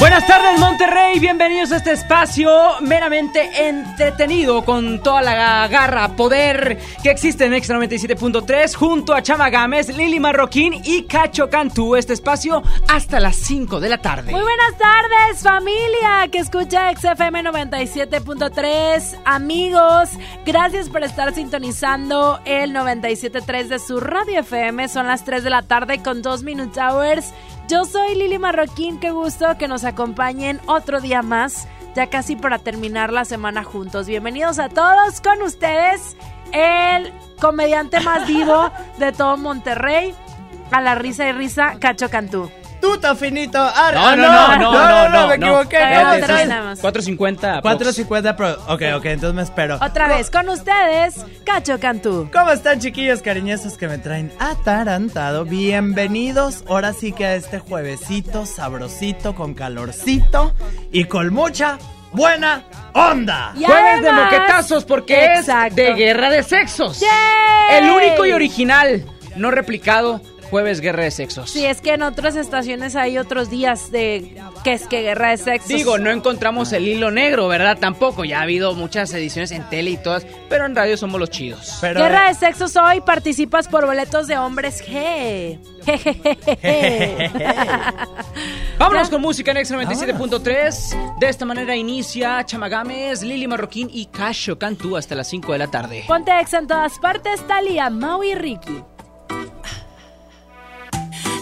Buenas tardes Monterrey, bienvenidos a este espacio meramente entretenido con toda la garra, poder que existe en Extra 97.3 junto a Chama Gámez, Lili Marroquín y Cacho Cantú. Este espacio hasta las 5 de la tarde. Muy buenas tardes familia que escucha XFM 97.3. Amigos, gracias por estar sintonizando el 97.3 de su radio FM. Son las 3 de la tarde con 2 Minute Hours. Yo soy Lili Marroquín, qué gusto que nos acompañen otro día más, ya casi para terminar la semana juntos. Bienvenidos a todos con ustedes, el comediante más vivo de todo Monterrey, a la risa y risa, Cacho Cantú. Tuto finito. No, no, no, no, no, no, me no. equivoqué. No, otra vez sí. nada más. 450. aprox. 4.50 Pro. Ok, ok, entonces me espero. Otra vez con ustedes, Cacho Cantú. ¿Cómo están, chiquillos cariñosos que me traen atarantado? Bienvenidos ahora sí que a este juevesito sabrosito, con calorcito y con mucha buena onda. Y Jueves de además- moquetazos porque Exacto. es de guerra de sexos. ¡Yay! El único y original, no replicado, jueves guerra de sexos. Sí, es que en otras estaciones hay otros días de que es que guerra de sexos. Digo, no encontramos el hilo negro, ¿verdad? Tampoco. Ya ha habido muchas ediciones en tele y todas, pero en radio somos los chidos. Pero, Guerra de eh, sexos hoy participas por boletos de hombres G. Vámonos Ya. con música en Extra 97.3. De esta manera inicia Chamagames, Lili Marroquín y Casho Cantú hasta las 5 de la tarde. Ponte ex en todas partes, Talia, Mau y Ricky.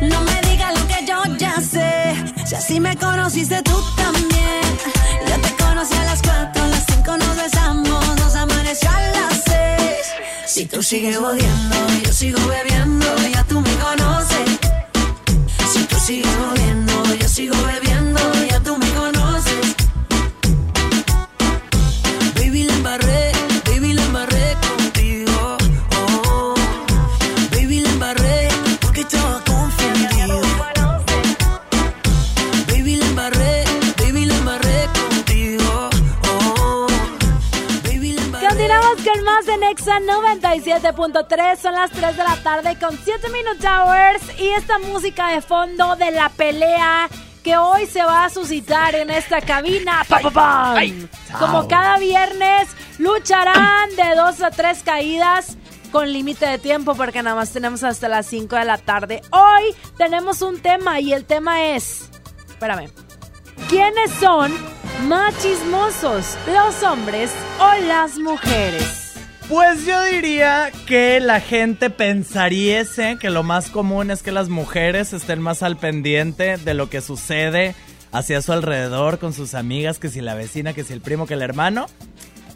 No me digas lo que yo ya sé. Si así me conociste tú también. Yo te conocí a las 4, a las 5 nos besamos, nos amaneció a las 6. Si tú sigues odiando, yo sigo bebiendo, ya tú me conoces. Si tú sigues odiando, yo sigo bebiendo, más de Nexa 97.3. Son las 3 de la tarde con 7 Minute Hours. Y esta música de fondo de la pelea que hoy se va a suscitar en esta cabina. ¡Pa, pa, pam! Como cada viernes, lucharán de 2 a 3 caídas con límite de tiempo porque nada más tenemos hasta las 5 de la tarde. Hoy tenemos un tema y el tema es... Espérame. ¿Quiénes son más chismosos, los hombres o las mujeres? Pues yo diría que la gente pensariese que lo más común es que las mujeres estén más al pendiente de lo que sucede hacia su alrededor con sus amigas, que si la vecina, que si el primo, que el hermano.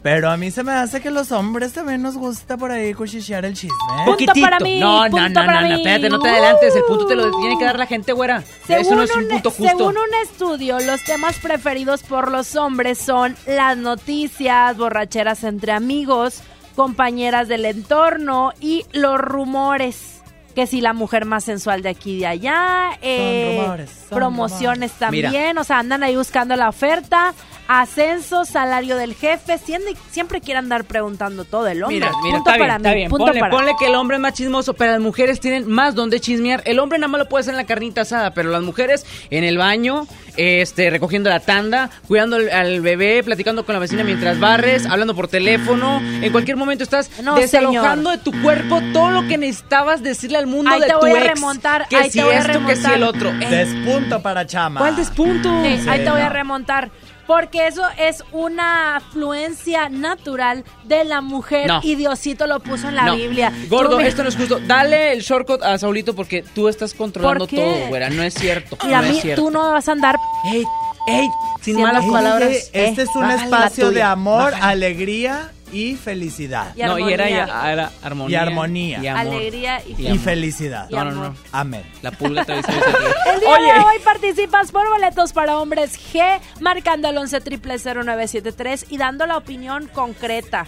Pero a mí se me hace que los hombres también nos gusta por ahí cuchichear el chisme. ¿eh? Punto Poquitito. para mí, No, no, punto no, para no, no, mí. espérate, no te adelantes. El punto te lo tiene que dar la gente, güera. Eso no es un punto justo. según un estudio, los temas preferidos por los hombres son las noticias, borracheras entre amigos, compañeras del entorno y los rumores. Que si la mujer más sensual de aquí y de allá, eh, rumores, son promociones también, o sea, andan ahí buscando la oferta, ascenso, salario del jefe, siempre, siempre quiere andar preguntando todo el hombre. Mira, mira, punto está para bien, mí, está bien. punto Ponle, para ponle que el hombre es más chismoso, pero las mujeres tienen más donde chismear. El hombre nada más lo puede hacer en la carnita asada, pero las mujeres en el baño, este, recogiendo la tanda, cuidando al, al bebé, platicando con la vecina mientras barres, hablando por teléfono. En cualquier momento estás No, desalojando de tu cuerpo todo lo que necesitabas decirle al mundo Ahí de te tu voy a ex. remontar, Que ahí si te voy a esto, que si el otro. Despunto para Chama. ¿Cuál despunto? Sí, Sí, ahí te voy a remontar. Porque eso es una afluencia natural de la mujer No. y Diosito lo puso en la No. Biblia. Gordo, me- esto no es justo. Dale el shortcut a Saulito porque tú estás controlando todo, güera. No es cierto. Y a no mí es cierto. tú no vas a andar. Ey, ey, sin malas palabras. Este Eh, es un espacio de amor, bájale. alegría y felicidad. Y no, y era, era armonía. Y armonía. Y amor. Alegría y, Y Y felicidad. Y No, no, no. Amén. La pulga te dice. El día Oye. de hoy participas por boletos para hombres G, marcando el 11 0973 y dando la opinión concreta.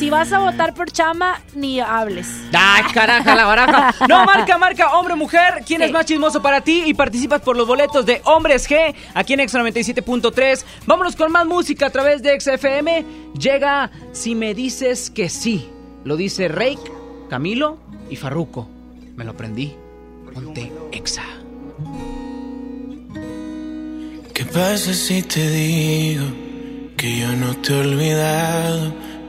Si vas a votar por Chama, ni hables. ¡Ay, caraja, la baraja! No, marca, marca, hombre mujer. ¿Quién Sí. es más chismoso para ti? Y participas por los boletos de Hombres G aquí en Exa 97.3. Vámonos con más música a través de XFM. Llega Si me dices que sí. Lo dice Reik, Camilo y Farruko. Me lo aprendí. Ponte Exa. ¿Qué pasa si te digo que yo no te he olvidado,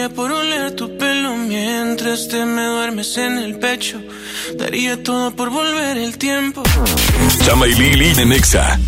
Daría por oler tu pelo mientras te me duermes en el pecho, daría todo por volver el tiempo. Chama y Lili en Nexa.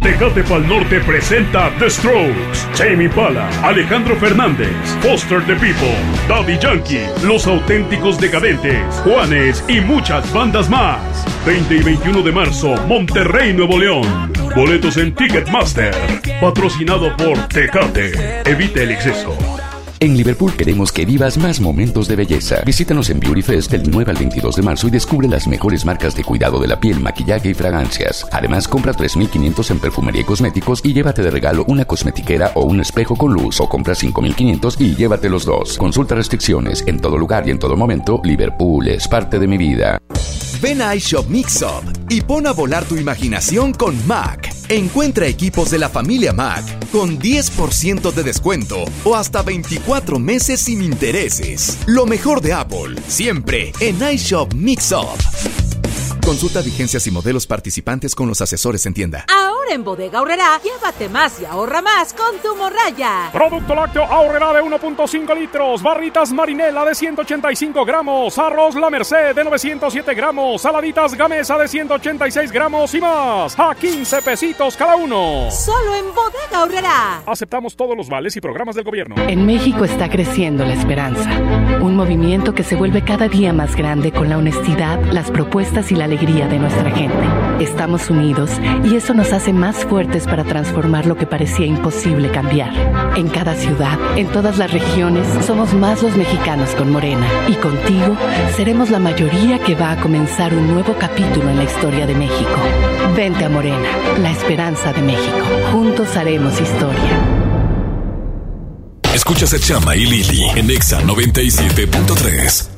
Tecate Pal Norte presenta The Strokes, Jamie Pala, Alejandro Fernández, Foster the People, Daddy Yankee, Los Auténticos Decadentes, Juanes y muchas bandas más. 20 y 21 de marzo, Monterrey, Nuevo León. Boletos en Ticketmaster. Patrocinado por Tecate. Evite el exceso. En Liverpool queremos que vivas más momentos de belleza. Visítanos en Beauty Fest del 9 al 22 de marzo y descubre las mejores marcas de cuidado de la piel, maquillaje y fragancias. Además, compra 3.500 en perfumería y cosméticos y llévate de regalo una cosmetiquera o un espejo con luz o compra 5.500 y llévate los dos. Consulta restricciones en todo lugar y en todo momento. Liverpool es parte de mi vida. Ven a iShop Mix Up y pon a volar tu imaginación con Mac. Encuentra equipos de la familia Mac con 10% de descuento o hasta 24 meses sin intereses. Lo mejor de Apple, siempre en iShop Mix Up. Consulta vigencias y modelos participantes con los asesores en tienda. Ahora en Bodega Aurrera, llévate más y ahorra más con tu morraya. Producto lácteo Aurrera de 1.5 litros, barritas marinela de 185 gramos, arroz La Merced de 907 gramos, saladitas Gamesa de 186 gramos y más, a 15 pesitos cada uno. Solo en Bodega Aurrera. Aceptamos todos los vales y programas del gobierno. En México está creciendo la esperanza, un movimiento que se vuelve cada día más grande con la honestidad, las propuestas y la alegría de nuestra gente. Estamos unidos y eso nos hace más fuertes para transformar lo que parecía imposible cambiar. En cada ciudad, en todas las regiones, somos más los mexicanos con Morena y contigo seremos la mayoría que va a comenzar un nuevo capítulo en la historia de México. Vente a Morena, la esperanza de México. Juntos haremos historia. Escuchas a Chama y Lili en Exa 97.3.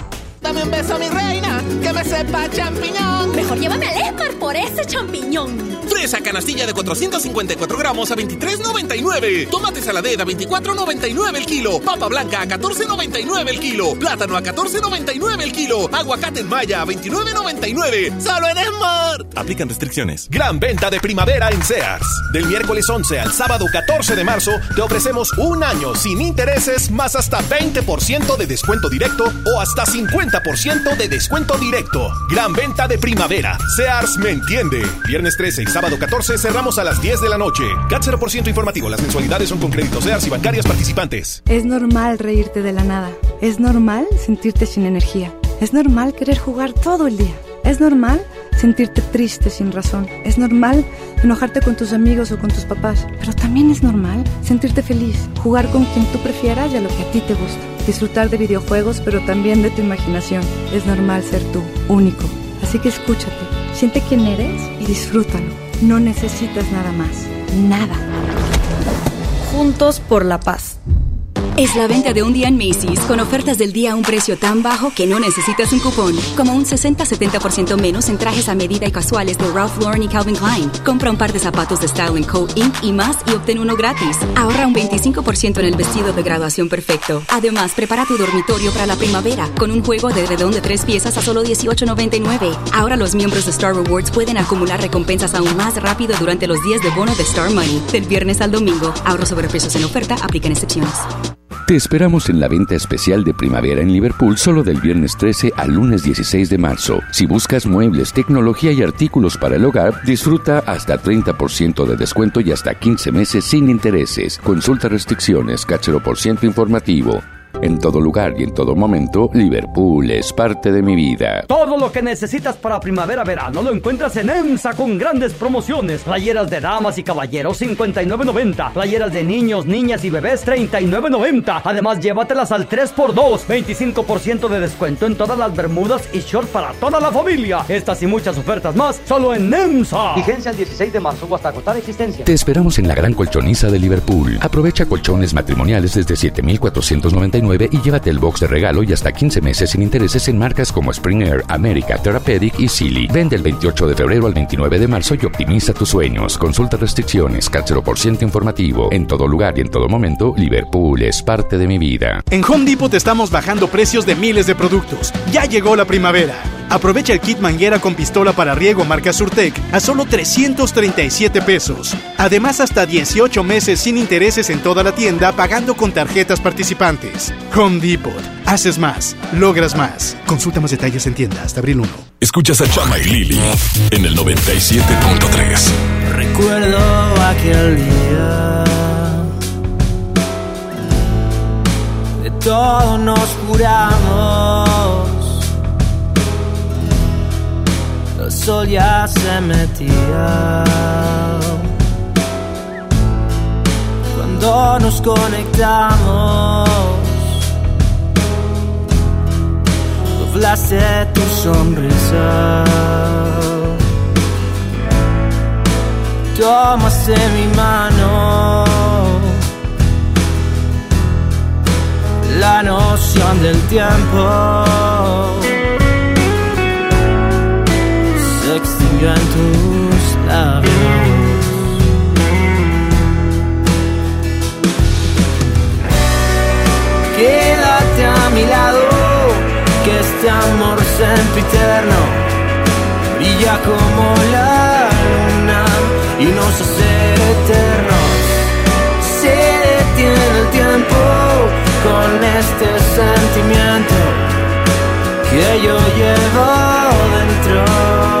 Dame un beso, mi reina, que me sepa champiñón. Mejor llévame al Esmar por ese champiñón. Fresa canastilla de 454 gramos a 23.99. Tomate saladera a 24.99 el kilo. Papa blanca a 14.99 el kilo. Plátano a 14.99 el kilo. Aguacate en maya a 29.99. Solo en Esmar. Aplican restricciones. Gran venta de primavera en Sears. Del miércoles 11 al sábado 14 de marzo te ofrecemos un año sin intereses más hasta 20% de descuento directo o hasta 50% de descuento directo. Gran venta de primavera. Sears me entiende. Viernes 13 y sábado 14 cerramos a las 10 de la noche. CAT 0% informativo. Las mensualidades son con créditos Sears y bancarias participantes. Es normal reírte de la nada. Es normal sentirte sin energía. Es normal querer jugar todo el día. Es normal sentirte triste sin razón. Es normal enojarte con tus amigos o con tus papás. Pero también es normal sentirte feliz, jugar con quien tú prefieras y a lo que a ti te gusta. Disfrutar de videojuegos, pero también de tu imaginación. Es normal ser tú, único. Así que escúchate, siente quién eres y disfrútalo. No necesitas nada más. Nada. Juntos por la paz. Es la venta de un día en Macy's con ofertas del día a un precio tan bajo que no necesitas un cupón. Como un 60-70% menos en trajes a medida y casuales de Ralph Lauren y Calvin Klein. Compra un par de zapatos de Style Co. Inc. y más y obtén uno gratis. Ahorra un 25% en el vestido de graduación perfecto. Además, prepara tu dormitorio para la primavera con un juego de redón de tres piezas a solo $18.99. Ahora los miembros de Star Rewards pueden acumular recompensas aún más rápido durante los días de bono de Star Money. Del viernes al domingo. Ahorro sobre precios en oferta. Aplican excepciones. Te esperamos en la venta especial de primavera en Liverpool solo del viernes 13 al lunes 16 de marzo. Si buscas muebles, tecnología y artículos para el hogar, disfruta hasta 30% de descuento y hasta 15 meses sin intereses. Consulta restricciones, cachero por ciento informativo. En todo lugar y en todo momento, Liverpool es parte de mi vida. Todo lo que necesitas para primavera-verano lo encuentras en EMSA con grandes promociones. Playeras de damas y caballeros 59.90. Playeras de niños, niñas y bebés 39.90. Además, llévatelas al 3x2. 25% de descuento en todas las bermudas y shorts para toda la familia. Estas y muchas ofertas más solo en EMSA. Vigencia el 16 de marzo hasta agotar existencia. Te esperamos en la gran colchoniza de Liverpool. Aprovecha colchones matrimoniales desde 7,499 y llévate el box de regalo y hasta 15 meses sin intereses en marcas como Spring Air, America, Therapeutic y Silly. Vende el 28 de febrero al 29 de marzo y optimiza tus sueños. Consulta restricciones, por ciento informativo. En todo lugar y en todo momento, Liverpool es parte de mi vida. En Home Depot estamos bajando precios de miles de productos. Ya llegó la primavera. Aprovecha el kit manguera con pistola para riego marca Surtec a solo 337 pesos. Además, hasta 18 meses sin intereses en toda la tienda pagando con tarjetas participantes. Home Depot. Haces más, logras más. Consulta más detalles en tienda hasta abril 1. Escuchas a Chama y Lili en el 97.3. Recuerdo aquel día. De todo nos curamos. El sol ya se metía. Cuando nos conectamos doblaste tu sonrisa. Tomaste mi mano. La noción del tiempo se extinguió en tus labios. Quédate a mi lado este amor sempiterno brilla como la luna y nos hace eternos. Se detiene el tiempo con este sentimiento que yo llevo dentro.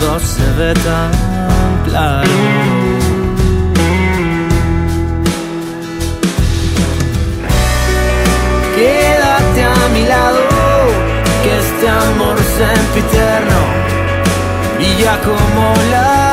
todo se ve tan claro. Quédate a mi lado, que este amor sempiterno brilla como la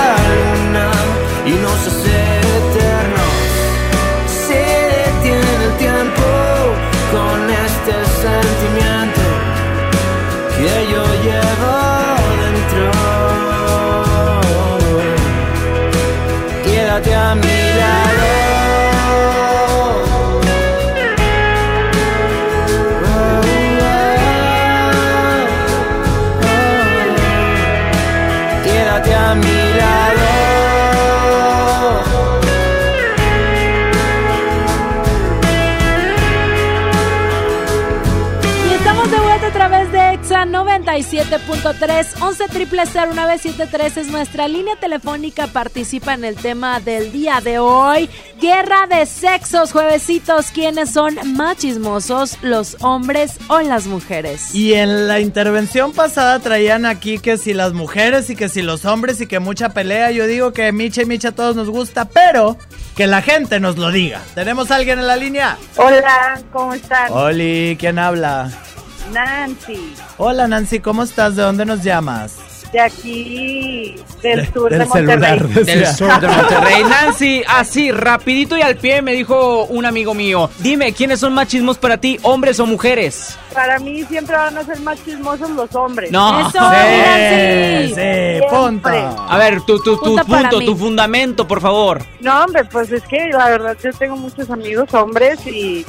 97.3 11 triple 0973 es nuestra línea telefónica. Participa en el tema del día de hoy. Guerra de sexos, juevesitos. ¿Quiénes son más chismosos, los hombres o las mujeres? Y en la intervención pasada traían aquí que si las mujeres y que si los hombres y que mucha pelea. Yo digo que Micha y Micha a todos nos gusta, pero que la gente nos lo diga. ¿Tenemos a alguien en la línea? Hola, ¿cómo están? Oli, ¿quién habla? Nancy. Hola Nancy, ¿cómo estás? ¿De dónde nos llamas? de aquí, del sur del de Monterrey. celular. Del sur de Monterrey. Nancy, así, rapidito y al pie, me dijo un amigo mío. Dime, ¿quiénes son más chismos para ti, hombres o mujeres? Para mí siempre van a ser más chismosos los hombres. No. Eso, Sí, Nancy. sí, Siempre. punto. A ver, tu, tu, tu Punto tu fundamento, por favor. No, hombre, pues es que la verdad yo tengo muchos amigos hombres y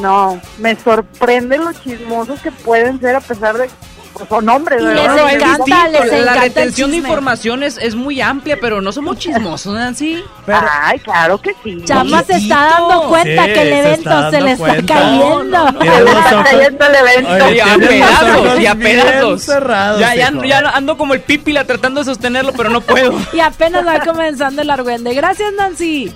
no, me sorprende los chismosos que pueden ser a pesar de pues, son hombres, les No, encanta, les La encanta el retención de información es, es muy amplia, pero no somos chismosos, Nancy. Ay, claro que sí. Chama se está dando cuenta Sí, que el se evento se le está cayendo. Tiene los Está cayendo el evento. Oye, a pedazos, y a pedazos. cerrados, Ya, ya, ando como el pípila tratando de sostenerlo, pero no puedo. Y apenas va comenzando el argüende. Gracias, Nancy.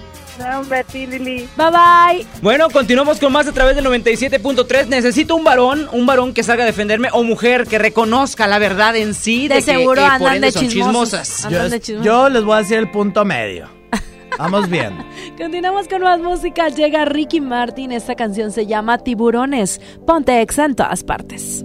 Lili. Bye bye. Bueno, continuamos con más a través del 97.3. Necesito un varón, un varón que salga a defenderme o mujer que reconozca la verdad en sí de, De que, seguro eh, por andan de son chismosas. Andan Yo, de chismosos. yo les voy a decir el punto medio. Vamos bien. Continuamos con más música. Llega Ricky Martin. Esta canción se llama Tiburones. Ponte exa en todas partes.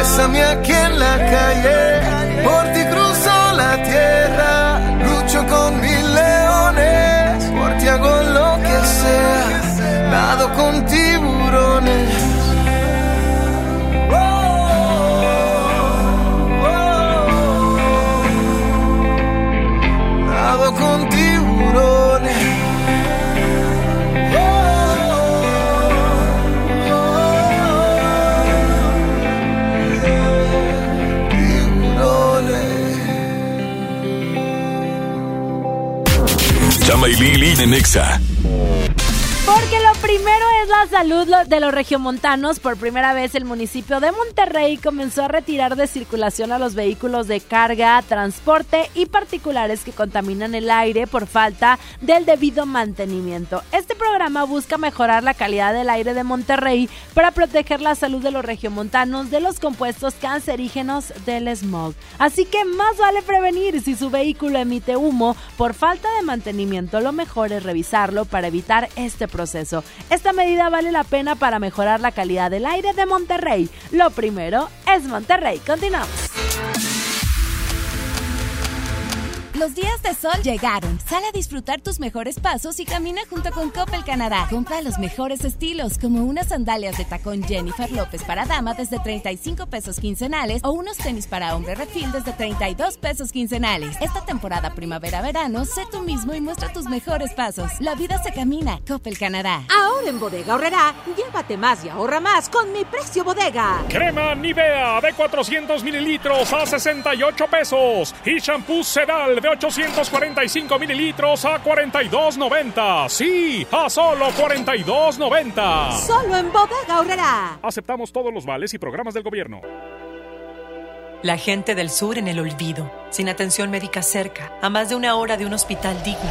bésame aquí en la calle, por ti cruzo la tierra, Chama y Lili de Nexa. Porque lo primero la salud de los regiomontanos. Por primera vez el municipio de Monterrey comenzó a retirar de circulación a los vehículos de carga, transporte y particulares que contaminan el aire por falta del debido mantenimiento. Este programa busca mejorar la calidad del aire de Monterrey para proteger la salud de los regiomontanos de los compuestos cancerígenos del smog. Así que más vale prevenir si su vehículo emite humo por falta de mantenimiento. Lo mejor es revisarlo para evitar este proceso. Esta medida vale la pena para mejorar la calidad del aire de Monterrey. Lo primero es Monterrey. Continuamos. Los días de sol llegaron. Sal a disfrutar tus mejores pasos y camina junto con Coppel Canadá. Compra los mejores estilos, como unas sandalias de tacón Jennifer López para dama desde 35 pesos quincenales o unos tenis para hombre refil desde 32 pesos quincenales. Esta temporada primavera-verano, sé tú mismo y muestra tus mejores pasos. La vida se camina. Coppel Canadá. Ahora en Bodega Horrera, llévate más y ahorra más con mi precio bodega. Crema Nivea de 400 mililitros a 68 pesos. Y shampoo Sedal de 845 mililitros a 42.90. Sí, a solo 42.90. Solo en Bodega Horrera. Aceptamos todos los vales y programas del gobierno. La gente del sur en el olvido, sin atención médica cerca, a más de una hora de un hospital digno.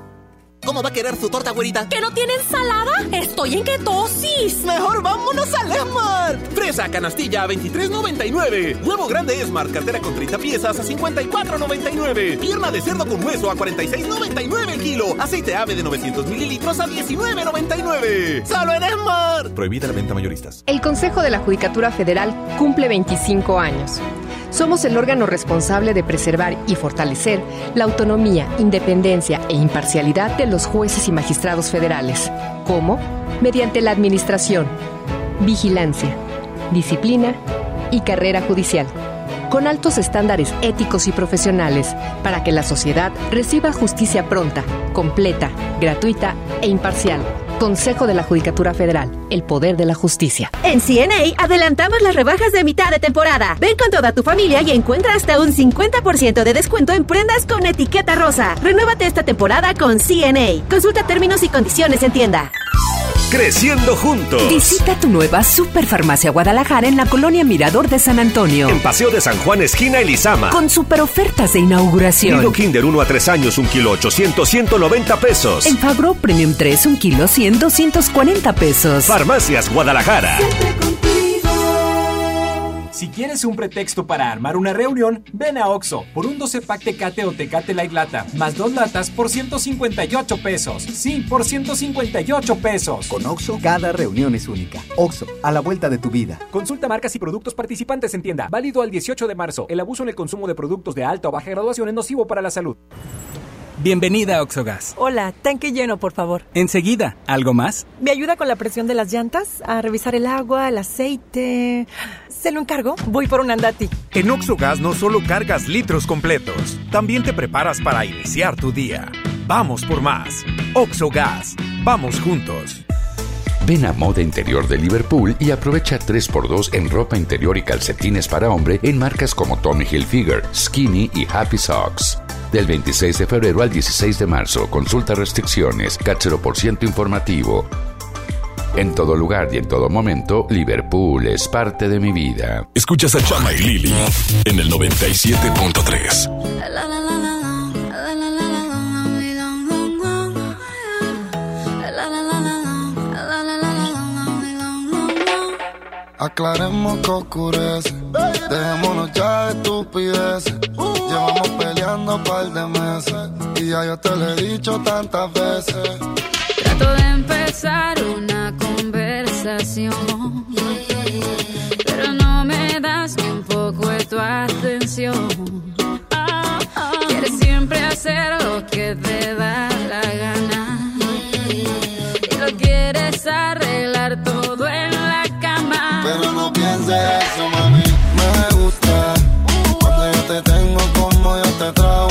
¿Cómo va a querer su torta, güerita? ¿Que no tiene ensalada? Estoy en ketosis. Mejor vámonos al Esmart. Fresa canastilla a 23.99. Huevo grande Esmart, cartera con 30 piezas a 54.99. Pierna de cerdo con hueso a 46.99 el kilo. Aceite ave de 900 mililitros a 19.99. Solo en Esmart. Prohibida la venta mayoristas. El Consejo de la Judicatura Federal cumple 25 años. Somos el órgano responsable de preservar y fortalecer la autonomía, independencia e imparcialidad de los jueces y magistrados federales. ¿Cómo? Mediante la administración, vigilancia, disciplina y carrera judicial, con altos estándares éticos y profesionales para que la sociedad reciba justicia pronta, completa, gratuita e imparcial. Consejo de la Judicatura Federal, el poder de la justicia. En CNA adelantamos las rebajas de mitad de temporada. Ven con toda tu familia y encuentra hasta un 50% de descuento en prendas con etiqueta rosa. Renuévate esta temporada con CNA. Consulta términos y condiciones en tienda. Creciendo juntos. Visita tu nueva Superfarmacia Guadalajara en la colonia Mirador de San Antonio. En Paseo de San Juan, esquina Elizama. Con super ofertas de inauguración. Nido Kinder 1 a 3 años, 1 kilo 800, 190 pesos. En Fagro Premium 3, 1 kilo 100, 240 pesos. Farmacias Guadalajara. Si quieres un pretexto para armar una reunión, ven a Oxo por un 12 pack Tecate o Tecate Light Lata, más dos latas por 158 pesos. Sí, por 158 pesos. Con Oxo, cada reunión es única. Oxo, a la vuelta de tu vida. Consulta marcas y productos participantes en tienda. Válido al 18 de marzo. El abuso en el consumo de productos de alta o baja graduación es nocivo para la salud. Bienvenida a Oxogas. Hola, tanque lleno, por favor. Enseguida, ¿algo más? ¿Me ayuda con la presión de las llantas? A revisar el agua, el aceite. ¿Se lo encargo? Voy por un andati. En Oxogas no solo cargas litros completos, también te preparas para iniciar tu día. Vamos por más. Oxogas. Vamos juntos. Ven a Moda Interior de Liverpool y aprovecha 3x2 en ropa interior y calcetines para hombre en marcas como Tommy Hilfiger, Skinny y Happy Socks. Del 26 de febrero al 16 de marzo, consulta restricciones, cachero por ciento informativo. En todo lugar y en todo momento, Liverpool es parte de mi vida. Escuchas a Chama y Lili en el 97.3. Aclaremos que oscurece. Dejémonos ya de estupideces. Llevamos peleando un par de meses. Y ya yo te lo he dicho tantas veces. De empezar una conversación. Pero no me das ni un poco de tu atención. Quieres siempre hacer lo que te da la gana. Y lo quieres arreglar todo en la cama. Pero no pienses eso, mami. Me gusta cuando yo te tengo como yo te trago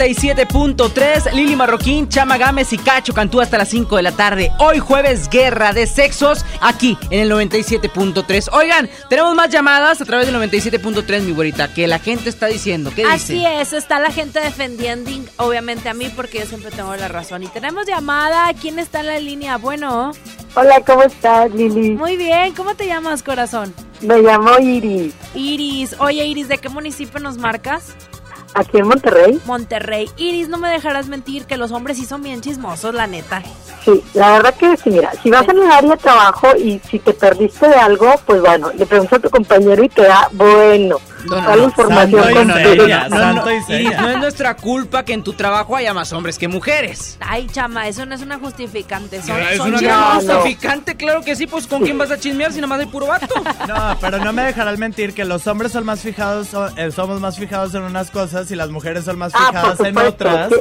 97.3. Lili Marroquín, Chama Gámez y Cacho Cantú hasta las 5 de la tarde. Hoy jueves, guerra de sexos, aquí en el 97.3. Oigan, tenemos más llamadas a través del 97.3, mi güerita, que la gente está diciendo. ¿Qué dice? Así es, está la gente defendiendo, obviamente a mí, porque yo siempre tengo la razón. Y tenemos llamada. ¿Quién está en la línea? Bueno. Hola, ¿cómo estás, Lili? Muy bien, ¿cómo te llamas, corazón? Me llamo Iris. Iris, oye Iris, ¿de qué municipio nos marcas? Aquí en Monterrey. Monterrey. Iris, no me dejarás mentir que los hombres sí son bien chismosos, la neta. Sí, la verdad que sí, mira, si vas en el área de trabajo y si te perdiste de algo, pues bueno, le preguntas a tu compañero y te da, bueno, Santo y seria, santo y seria. no es nuestra culpa que en tu trabajo haya más hombres que mujeres. Ay, chama, eso no es una justificante. Son, es son una gran justificante, claro que sí, pues ¿con quién vas a chismear si nada más hay puro vato? No, pero no me dejarás mentir que los hombres son más fijados, so- eh, somos más fijados en unas cosas y las mujeres son más Ah, fijadas en otras.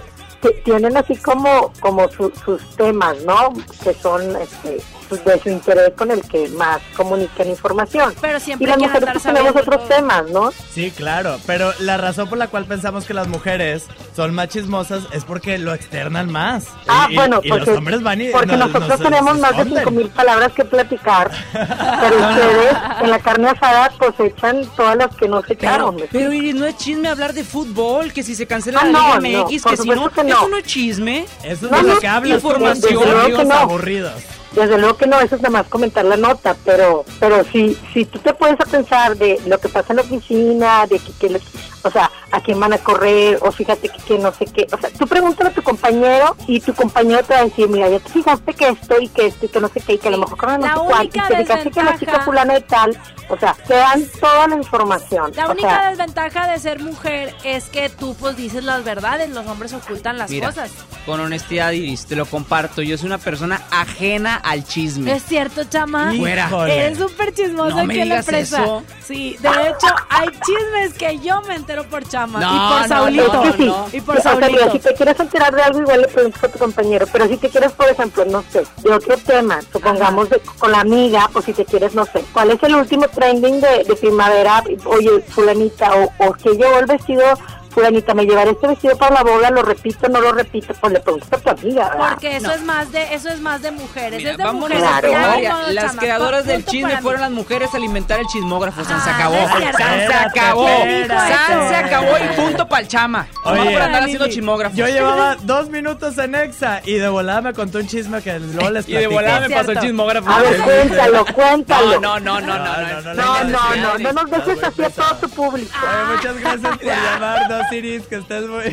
tienen así como como su- sus temas, ¿no? Que son este, pues, de su interés con el que más comunican información. Pero siempre y las mujeres pues, tenemos otros temas, ¿no? Sí, claro, pero la razón por la cual pensamos que las mujeres son más chismosas es porque lo externan más. Ah, Y- bueno, y porque, los hombres van y porque nos- nosotros nos- tenemos más de esconden. cinco mil palabras que platicar, pero ustedes en la carne asada cosechan todas las que no se echaron. Pero, pero Iris, no es chisme hablar de fútbol, que si se cancela Ah, la no, Liga no, MX, que si no, que no. eso no es chisme. Eso es de no, lo que hablas, información, aburridos. Desde luego que no, eso es nada más comentar la nota, pero pero si si tú te puedes a pensar de lo que pasa en la oficina, de que, que o sea, a quién van a correr, o fíjate que, que no sé qué, o sea, tú pregúntale a tu compañero y tu compañero te va a decir, mira, ya te fijaste que esto y que esto y que no sé qué, y que a lo mejor corren no La sé cuánto, y única te fijaste que la chica fulana y tal, o sea, te dan toda la información. La o única sea, desventaja de ser mujer es que tú pues dices las verdades, los hombres ocultan las Mira, cosas. con honestidad, Iris, te lo comparto. Yo soy una persona ajena al chisme. ¿Es cierto, chama? Fuera. Eres súper chismoso No me aquí en la empresa. eso. Sí, de hecho, hay chismes que yo me entero por chama. No, y por no, Saulito. no, Es que sí. Y por O sea, mira, Saulito. si te quieres enterar de algo, igual le preguntas a tu compañero. Pero si te quieres, por ejemplo, no sé, de otro tema, supongamos de- con la amiga, pues si te quieres, no sé, ¿cuál es el último trending de, de primavera? Oye, fulanita, o, o que llevó el vestido, fulanita, me llevaré este vestido para la boda, lo repito, no lo repito, pues le preguntas a tu amiga, ¿verdad? Porque eso es más de eso es más de mujeres, Mira, es de vámonos mujeres. a Claro. primaria. Ya, no, Las chama, creadoras del chisme fueron mí. las mujeres a alimentar el chismógrafo. San se Ah, acabó. San se acabó. San se acabó y punto para el chama. Oye, no por andar haciendo Lili, chismógrafos. Yo llevaba dos minutos en Exa y de volada me contó un chisme que luego les Y de platico. volada me pasó el chismógrafo. A ver, cuéntalo, cuéntalo. No, no, no, no, no. No, No, no, no, no, no nos dejes así a todo tu público. Muchas gracias por llamarnos, Iris, que estés muy...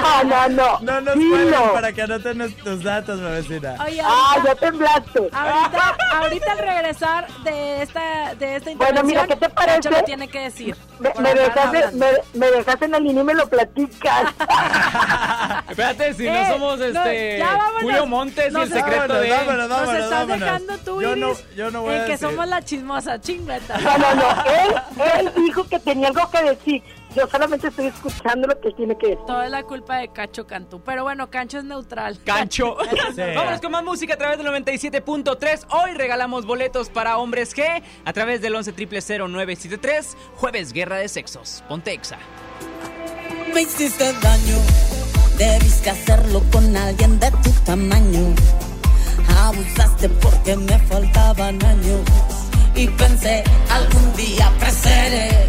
No, no, no. No nos cuelguen para que anoten tus datos, mi vecina. Oye, Ah, ahorita, ya temblaste. ahorita, ahorita al regresar de esta de esta Bueno, mira, ¿qué te parece? Tiene que decir. Me, me andar dejas, de- hablando. me, me dejas en la línea y me lo platicas. Espérate, si Eh, no somos no, este ya vámonos. Julio Montes y el secreto vámonos, de vámonos, Nos vámonos, estás vámonos. dejando tú, Yo no, Iris, yo no voy en a que decir. somos la chismosa chingüeta. No, no, no. Él, él dijo que tenía algo que decir. Yo solamente estoy escuchando lo que tiene que decir. Todo es la culpa de Cacho Cantú. Pero bueno, Cancho es neutral. Cancho. Sí. Vámonos con más música a través del 97.3. Hoy regalamos boletos para hombres G a través del 11 973 Jueves Guerra de Sexos. Ponte Exa. Me hiciste daño, debiste hacerlo con alguien de tu tamaño. Abusaste porque me faltaban años y pensé algún día creceré.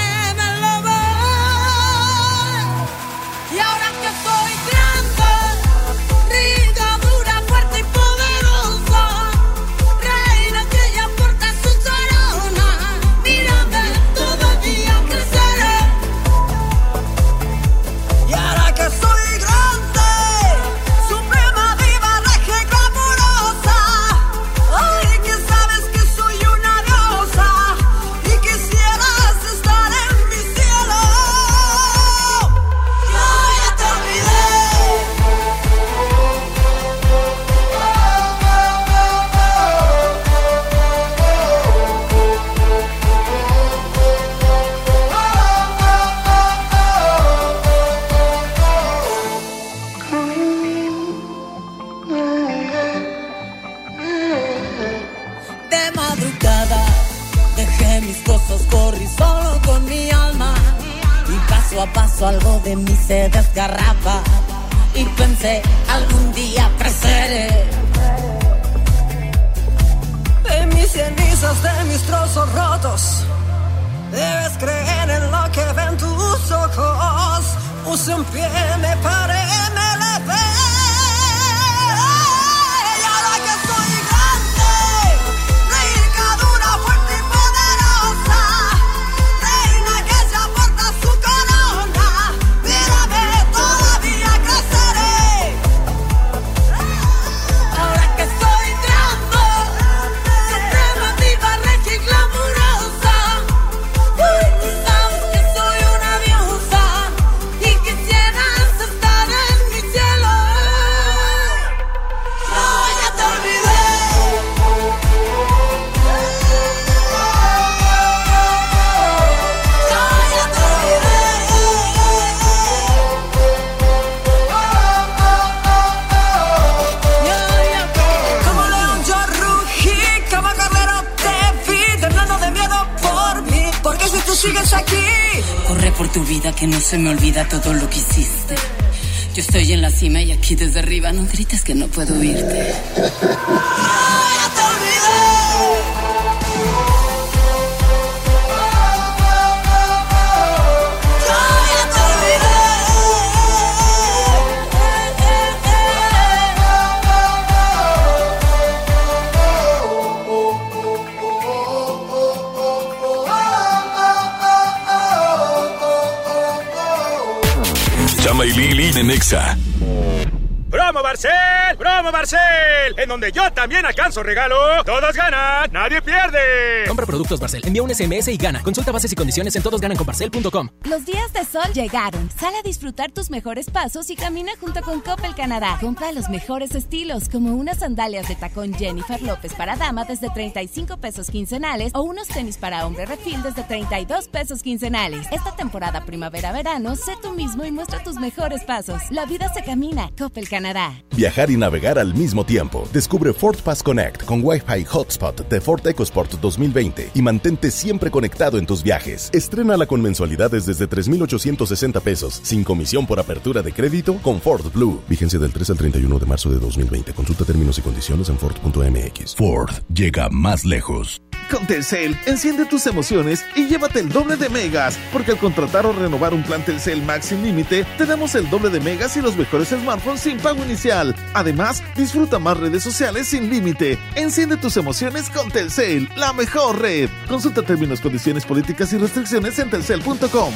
regalo. Todos ganan, nadie pierde. Compra productos Barcel, envía un SMS y gana. Consulta bases y condiciones en todosgananconbarcel.com. Los días de sol llegaron. Sal a disfrutar tus mejores pasos y camina junto con Coppel Canadá. Compra los mejores estilos, como unas sandalias de tacón Jennifer López para dama desde 35 pesos quincenales o unos tenis para hombre refil desde 32 pesos quincenales. Esta temporada primavera-verano, sé tú mismo y muestra tus mejores pasos. La vida se camina. Coppel Canadá. Viajar y navegar al mismo tiempo. Descubre Ford Pass Connect con Wi-Fi Hotspot de Ford EcoSport 2020 y mantente siempre conectado en tus viajes. Estrénala con mensualidades desde 3,860 pesos, sin comisión por apertura de crédito con Ford Blue. Vigencia del 3 al 31 de marzo de 2020. Consulta términos y condiciones en Ford.mx. Ford llega más lejos. Con Telcel, enciende tus emociones y llévate el doble de megas, porque al contratar o renovar un plan Telcel Max sin límite, te damos el doble de megas y los mejores smartphones sin pago inicial. Además, disfruta más redes sociales sin límite. Enciende tus emociones con Telcel, la mejor red. Consulta términos, condiciones políticas y restricciones en telcel.com.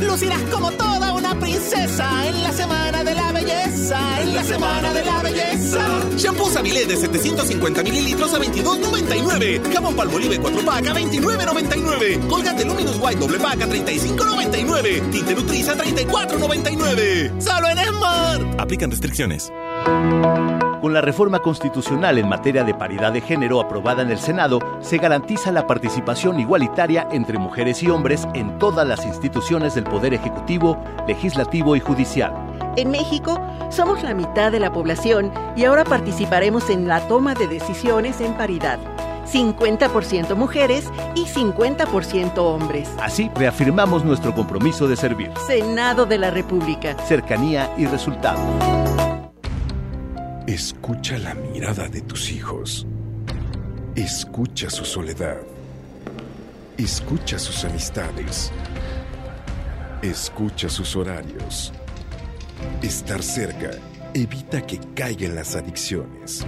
Lucirás como toda una princesa en la semana de la belleza, en la semana de la belleza. Shampoo Sabilé de 750 mililitros a 22.99. Jabón Palmolive 4 pack a 29.99. Colgate Luminous White doble pack a 35.99. Tinte Nutriza a 34.99. Solo en Smart. Aplican restricciones. Con la reforma constitucional en materia de paridad de género aprobada en el Senado, se garantiza la participación igualitaria entre mujeres y hombres en todas las instituciones del Poder Ejecutivo, Legislativo y Judicial. En México somos la mitad de la población y ahora participaremos en la toma de decisiones en paridad. 50% mujeres y 50% hombres. Así reafirmamos nuestro compromiso de servir. Senado de la República. Cercanía y resultados. Escucha la mirada de tus hijos. Escucha su soledad. Escucha sus amistades. Escucha sus horarios. Estar cerca evita que caigan las adicciones.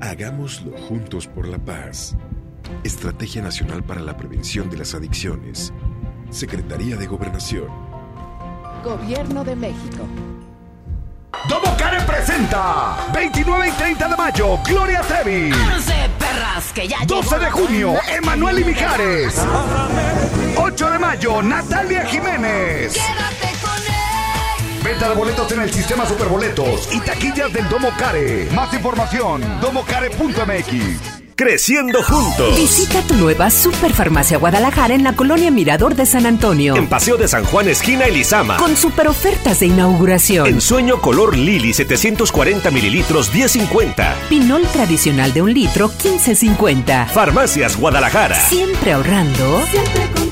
Hagámoslo juntos por la paz. Estrategia Nacional para la Prevención de las Adicciones. Secretaría de Gobernación. Gobierno de México. Domo Care presenta 29 y 30 de mayo, Gloria Trevi. perras, que ya 12 de junio, Emanuel y Mijares. 8 de mayo, Natalia Jiménez. Quédate. Venta de boletos en el sistema Superboletos y taquillas del Domo Care. Más información, domocare.mx. Creciendo juntos. Visita tu nueva Superfarmacia Guadalajara en la colonia Mirador de San Antonio. En Paseo de San Juan, esquina Elizama. Con super ofertas de inauguración. En sueño color Lili, 740 mililitros, 10.50. Pinol tradicional de un litro, 15.50. Farmacias Guadalajara. Siempre ahorrando. Siempre contigo.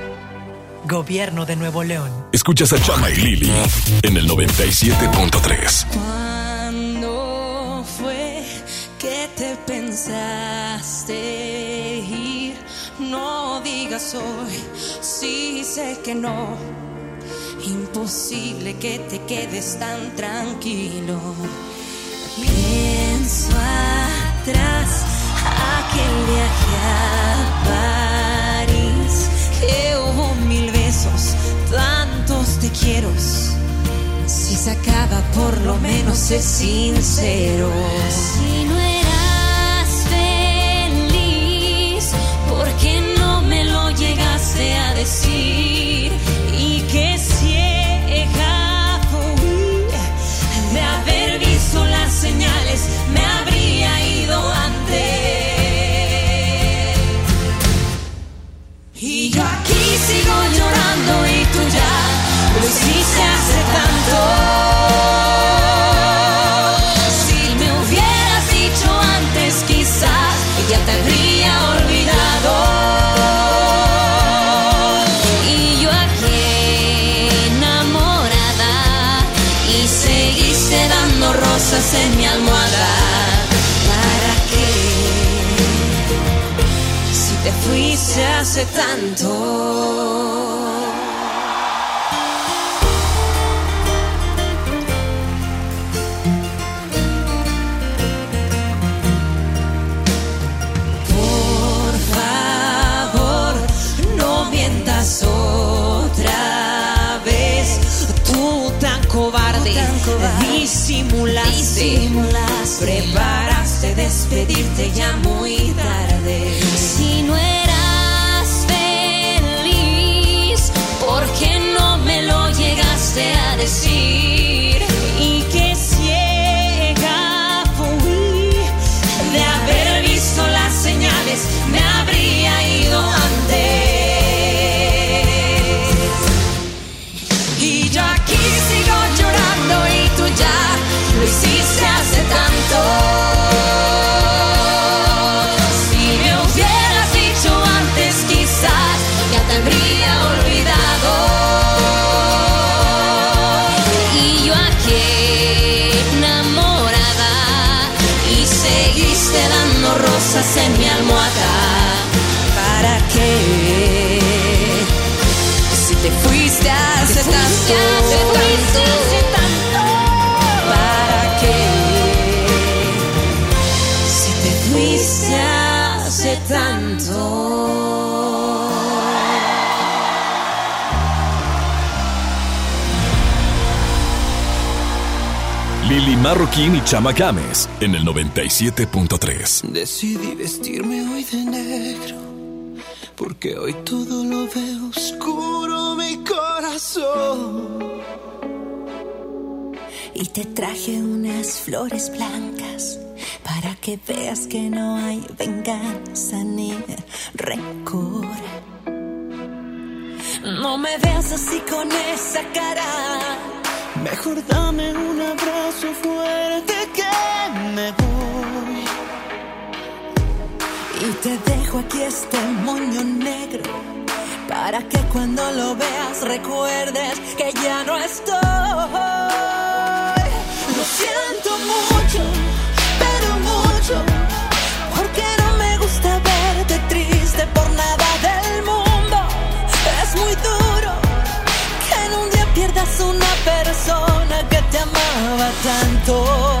Gobierno de Nuevo León. Escuchas a Chama y Lili en el 97.3. ¿Cuándo fue que te pensaste ir? No digas hoy, sí sé que no. Imposible que te quedes tan tranquilo. Pienso atrás, aquel viaje a quiero. Si se acaba, por lo menos es sincero. Si no eras feliz, ¿por qué no me lo llegaste a decir? Y que ciega fui de haber visto las señales, preparaste despedirte ya muy Marroquín y Chama Games en el 97.3. Decidí vestirme hoy de negro, porque hoy todo lo veo oscuro mi corazón. Y te traje unas flores blancas para que veas que no hay venganza ni rencor. No me veas así con esa cara. Mejor dame un abrazo fuerte que me voy. Y te dejo aquí este moño negro para que cuando lo veas recuerdes que ya no estoy. Lo siento mucho, pero mucho, pierdas una persona que te amaba tanto.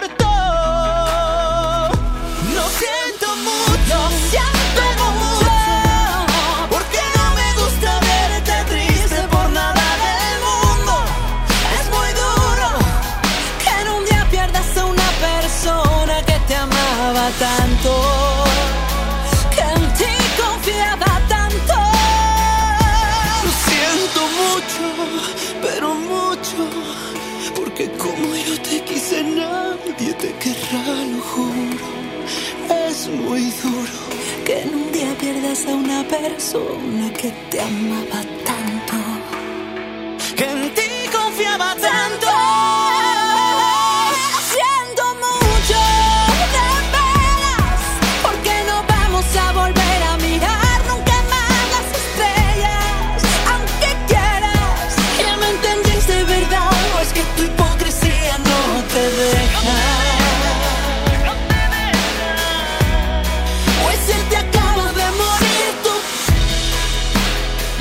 Duro que en un día pierdas a una persona que te amaba tanto. Que en ti confiaba tanto.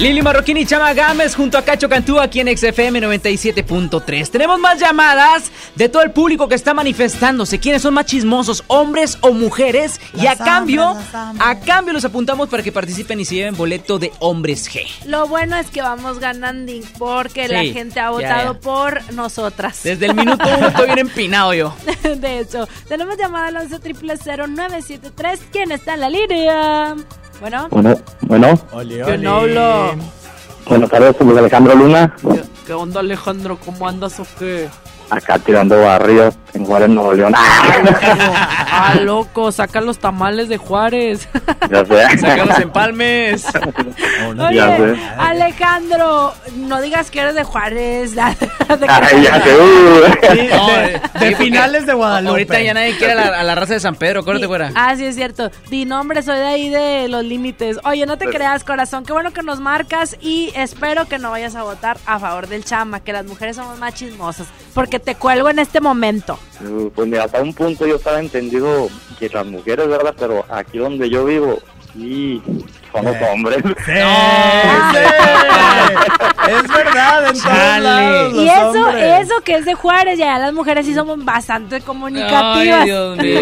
Lili Marroquín y Chama Gámez junto a Cacho Cantú aquí en XFM 97.3. Tenemos más llamadas de todo el público que está manifestándose. ¿Quiénes son más chismosos, hombres o mujeres? y a cambio, a cambio los apuntamos para que participen y se lleven boleto de Hombres G. Lo bueno es que vamos ganando porque la gente ha ya, votado ya. por nosotras. Desde el minuto uno estoy bien empinado yo. De hecho, tenemos llamada al 11 973 ¿Quién está en la línea? Bueno. Bueno, bueno, ¿Quién habla? buenas tardes, soy Alejandro Luna, ¿Qué onda, Alejandro? ¿Cómo andas o qué? Acá tirando barrios en Juárez, Nuevo León. Ah, loco, saca los tamales de Juárez. Ya sé. Saca los empalmes. Oye, Ya sé. Alejandro, no digas que eres de Juárez. de Ay, ya sé, uh. No, de, de finales de Guadalupe. Ahorita ya nadie quiere a la, a la raza de San Pedro, acuérdate, fuera. Ah, sí, es cierto. Di nombre, soy de ahí de los límites. Oye, no te creas, corazón. Qué bueno que nos marcas y espero que no vayas a votar a favor del chama, que las mujeres somos más chismosas. Porque te cuelgo en este momento. Uh, Pues mira, hasta un punto yo estaba entendido que las mujeres, ¿verdad? Pero aquí donde yo vivo, sí, son los hombres. Es verdad, en todos lados, Y eso, hombres. eso que es de Juárez, ya las mujeres sí somos bastante comunicativas. Ay, Dios mío.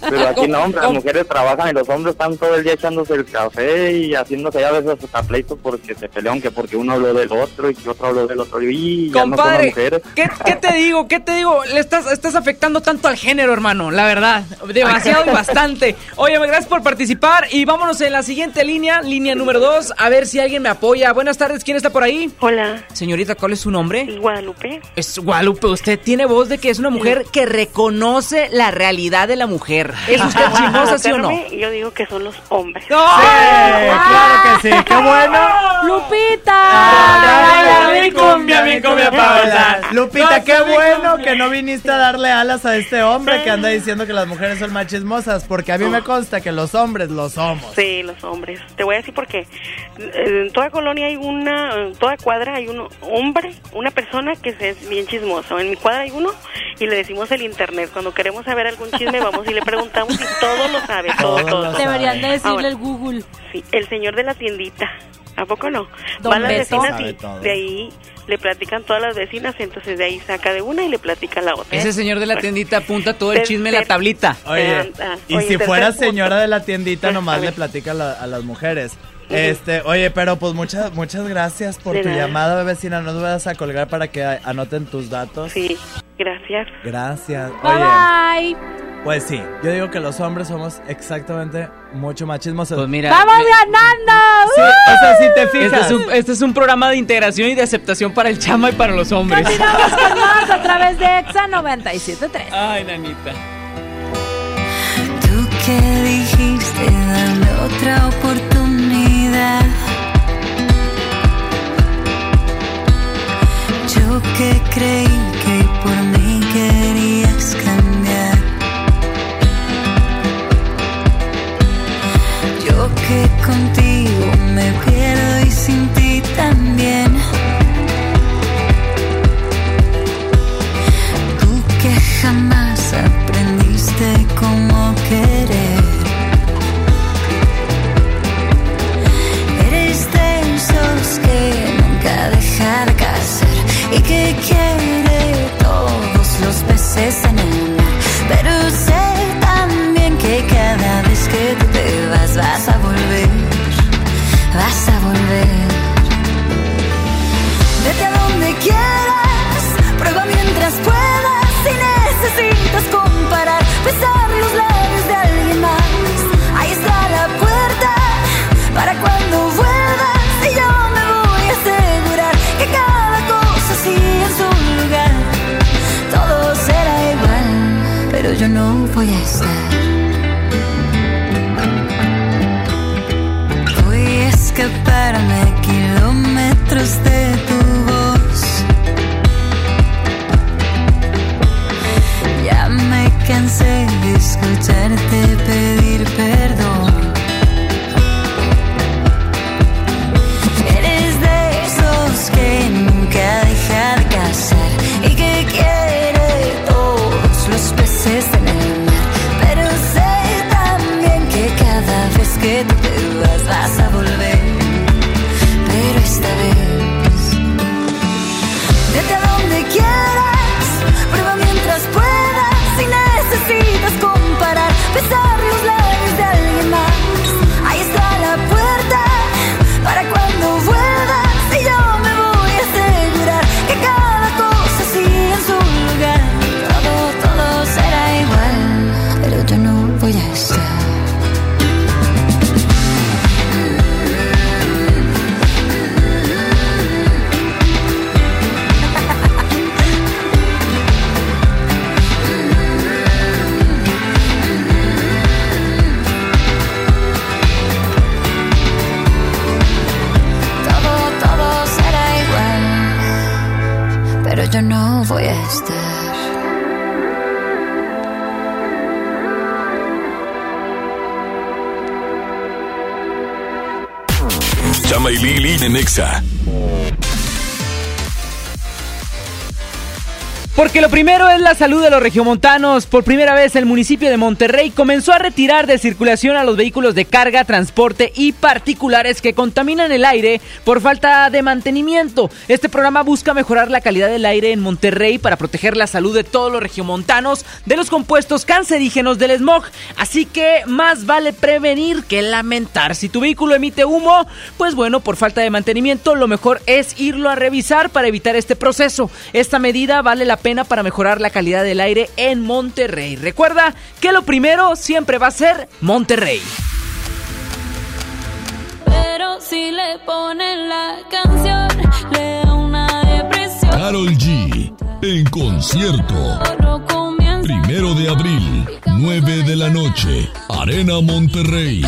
Pero aquí no, hombre, las mujeres trabajan y los hombres están todo el día echándose el café y haciéndose ya a veces hasta pleitos porque se pelean, que porque uno habló del otro y que otro habló del otro. Y ya no son las Compadre, mujeres. ¿qué, qué te digo? ¿Qué te digo? Le estás, estás afectando tanto al género, hermano, la verdad. Demasiado y bastante. Oye, gracias por participar y vámonos en la siguiente línea, línea número dos, a ver si alguien me apoya. Buenas tardes, ¿quién está por ahí? Hola. Señorita, ¿cuál es su nombre? Guadalupe. Es Guadalupe, usted tiene voz de que es una mujer que reconoce la realidad de la mujer. ¿Es usted chismosa, sí o no? Yo digo que son los hombres. claro que sí, qué bueno. ¡Lupita! Lupita, qué bueno que no viniste a darle alas a este hombre que anda diciendo que las mujeres son más chismosas, porque a mí me consta que los hombres lo somos. Sí, los hombres. Te voy a decir por qué. En toda colonia hay una, en toda cuadra hay un hombre, una persona que es bien chismoso. En mi cuadra hay uno y le decimos el internet. Cuando queremos saber algún chisme vamos y le preguntamos y todo lo sabe, todo, Todo todo. Deberían de decirle Ahora, el Google. Sí, el señor de la tiendita. ¿A poco no? Don Van las Beto. vecinas y de ahí le platican todas las vecinas, entonces de ahí saca de una y le platica a la otra. Ese señor de la tiendita apunta todo el chisme en la tablita. Oye, Ah, y si fuera señora de la tiendita, nomás le platica a, la- a las mujeres. Este, oye, pero pues muchas muchas gracias por De tu nada. llamada, vecina. No nos vayas a colgar para que anoten tus datos. Sí, gracias. Gracias. Bye Oye, bye. pues sí, yo digo que los hombres somos exactamente mucho más chismosos. Pues mira, ¡Vamos me- ganando! Sí, o sea, si te Este fijas. es, un, este es un programa de integración y de aceptación para el chama y para los hombres. Continuamos con más a través de EXA 97.3. Ay, nanita. Tú que dijiste dame otra oportunidad. Yo que creí que por mí querías cambiar. Yo que contigo me pierdo y sin ti también. Tú que jamás aprendiste cómo querer. Pero sé también que cada vez que tú te vas vas a volver, vas a volver. Vete a donde quieras, prueba mientras puedas. Si necesitas comparar, besar los labios no voy a estar. Voy a escaparme kilómetros de tu voz. Ya me cansé de escucharte pedir Chama y Lili en. Porque lo primero es la salud de los regiomontanos. Por primera vez el municipio de Monterrey comenzó a retirar de circulación a los vehículos de carga, transporte y particulares que contaminan el aire por falta de mantenimiento. Este programa busca mejorar la calidad del aire en Monterrey para proteger la salud de todos los regiomontanos de los compuestos cancerígenos del smog. Así que más vale prevenir que lamentar. Si tu vehículo emite humo, pues bueno, por falta de mantenimiento lo mejor es irlo a revisar para evitar este proceso. Esta medida vale la pena para mejorar la calidad del aire en Monterrey. Recuerda que lo primero siempre va a ser Monterrey. Pero si le ponen la canción, le da una depresión. Carol G. En concierto. Primero de abril, 9 de la noche. Arena Monterrey.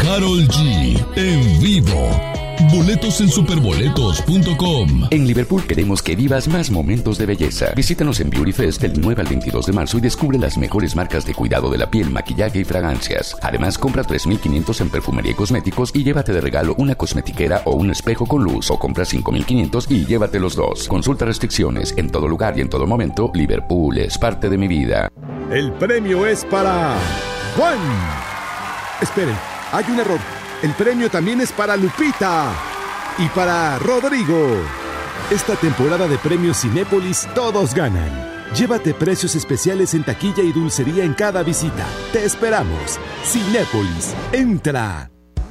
Carol G. En vivo. Boletos en superboletos.com. En Liverpool queremos que vivas más momentos de belleza. Visítanos en Beauty Fest del 9 al 22 de marzo y descubre las mejores marcas de cuidado de la piel, maquillaje y fragancias. Además, compra 3.500 en perfumería y cosméticos y llévate de regalo una cosmetiquera o un espejo con luz o compra 5.500 y llévate los dos. Consulta restricciones en todo lugar y en todo momento. Liverpool es parte de mi vida. El premio es para Juan. Esperen, hay un error. El premio también es para Lupita y para Rodrigo. Esta temporada de premios Cinépolis todos ganan. Llévate precios especiales en taquilla y dulcería en cada visita. Te esperamos. Cinépolis, entra.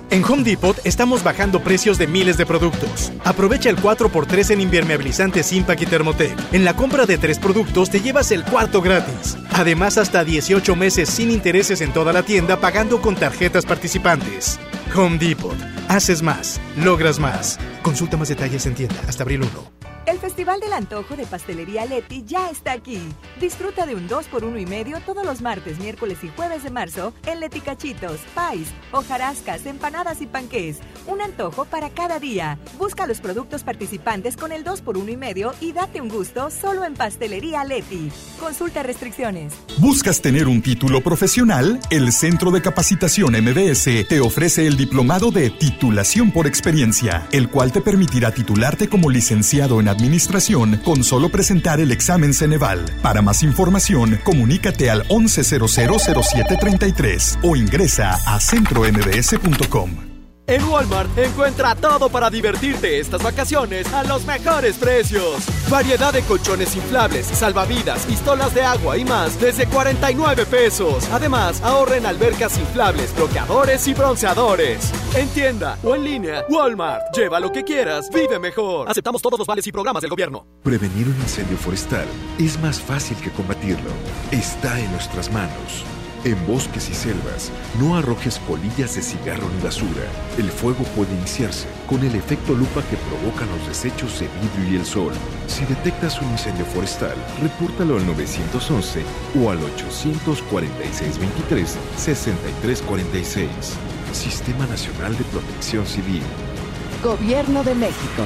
En Home Depot estamos bajando precios de miles de productos. Aprovecha el 4x3 en impermeabilizantes Impact y Thermotec. En la compra de tres productos te llevas el cuarto gratis. Además, hasta 18 meses sin intereses en toda la tienda pagando con tarjetas participantes. Home Depot. Haces más, logras más. Consulta más detalles en tienda hasta abril 1. El Festival del Antojo de Pastelería Leti ya está aquí. Disfruta de un 2 por 1 y medio todos los martes, miércoles y jueves de marzo en Leti Cachitos, Pais, hojarascas, empanadas y panqués. Un antojo para cada día. Busca los productos participantes con el 2 por 1 y medio y date un gusto solo en Pastelería Leti. Consulta restricciones. ¿Buscas tener un título profesional? El Centro de Capacitación MBS te ofrece el diplomado de titulación por experiencia, el cual te permitirá titularte como licenciado en administración con solo presentar el examen Ceneval. Para más información, comunícate al 11000733 o ingresa a centrombs.com. En Walmart encuentra todo para divertirte estas vacaciones a los mejores precios. Variedad de colchones inflables, salvavidas, pistolas de agua y más desde 49 pesos. Además, ahorra en albercas inflables, bloqueadores y bronceadores. En tienda o en línea, Walmart. Lleva lo que quieras, vive mejor. Aceptamos todos los vales y programas del gobierno. Prevenir un incendio forestal es más fácil que combatirlo. Está en nuestras manos. En bosques y selvas, no arrojes colillas de cigarro ni basura. El fuego puede iniciarse con el efecto lupa que provocan los desechos de vidrio y el sol. Si detectas un incendio forestal, repórtalo al 911 o al 846-23-6346. Sistema Nacional de Protección Civil. Gobierno de México.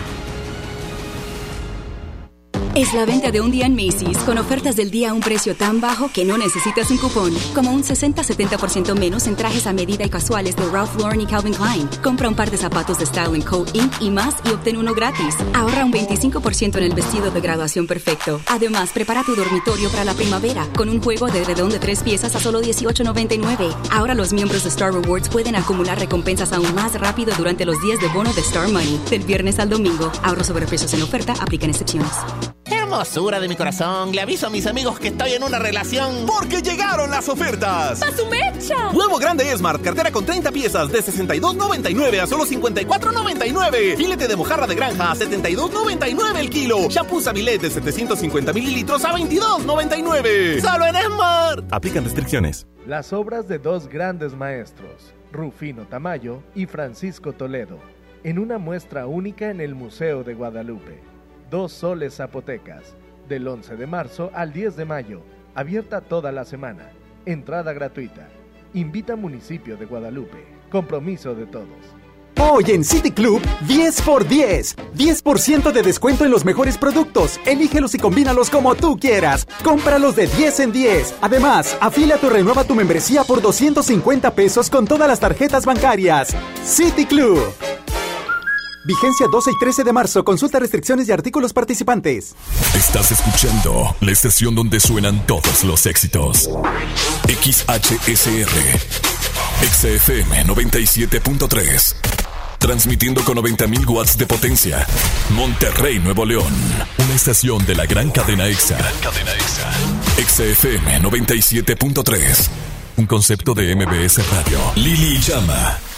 Es la venta de un día en Macy's con ofertas del día a un precio tan bajo que no necesitas un cupón, como un 60-70% menos en trajes a medida y casuales de Ralph Lauren y Calvin Klein. Compra un par de zapatos de Style Co. Inc. y más y obtén uno gratis. Ahorra un 25% en el vestido de graduación perfecto. Además, prepara tu dormitorio para la primavera con un juego de redón de tres piezas a solo $18.99. Ahora los miembros de Star Rewards pueden acumular recompensas aún más rápido durante los días de bono de Star Money, del viernes al domingo. Ahorro sobre precios en oferta, aplican excepciones. Hermosura de mi corazón, le aviso a mis amigos que estoy en una relación. Porque llegaron las ofertas. ¡A su mecha! Nuevo grande Smart, cartera con 30 piezas de 62.99 a solo 54.99. Filete de mojarra de granja a 72.99 el kilo. Shampoo Sabilet de 750 mililitros a 22.99. Solo en Smart. Aplican restricciones. Las obras de dos grandes maestros, Rufino Tamayo y Francisco Toledo, en una muestra única en el Museo de Guadalupe. Dos soles zapotecas, del 11 de marzo al 10 de mayo, abierta toda la semana, entrada gratuita. Invita Municipio de Guadalupe, compromiso de todos. Hoy en City Club, 10 por 10. 10% de descuento en los mejores productos. Elígelos y combínalos como tú quieras. Cómpralos de 10 en 10. Además, afíliate o renueva tu membresía por 250 pesos con todas las tarjetas bancarias. City Club. Vigencia 12 y 13 de marzo. Consulta restricciones y artículos participantes. Estás escuchando la estación donde suenan todos los éxitos. XHSR. XFM 97.3. Transmitiendo con 90.000 watts de potencia. Monterrey, Nuevo León. Una estación de la gran cadena EXA. cadena EXA. XFM 97.3. Un concepto de MBS Radio. Lili Llama.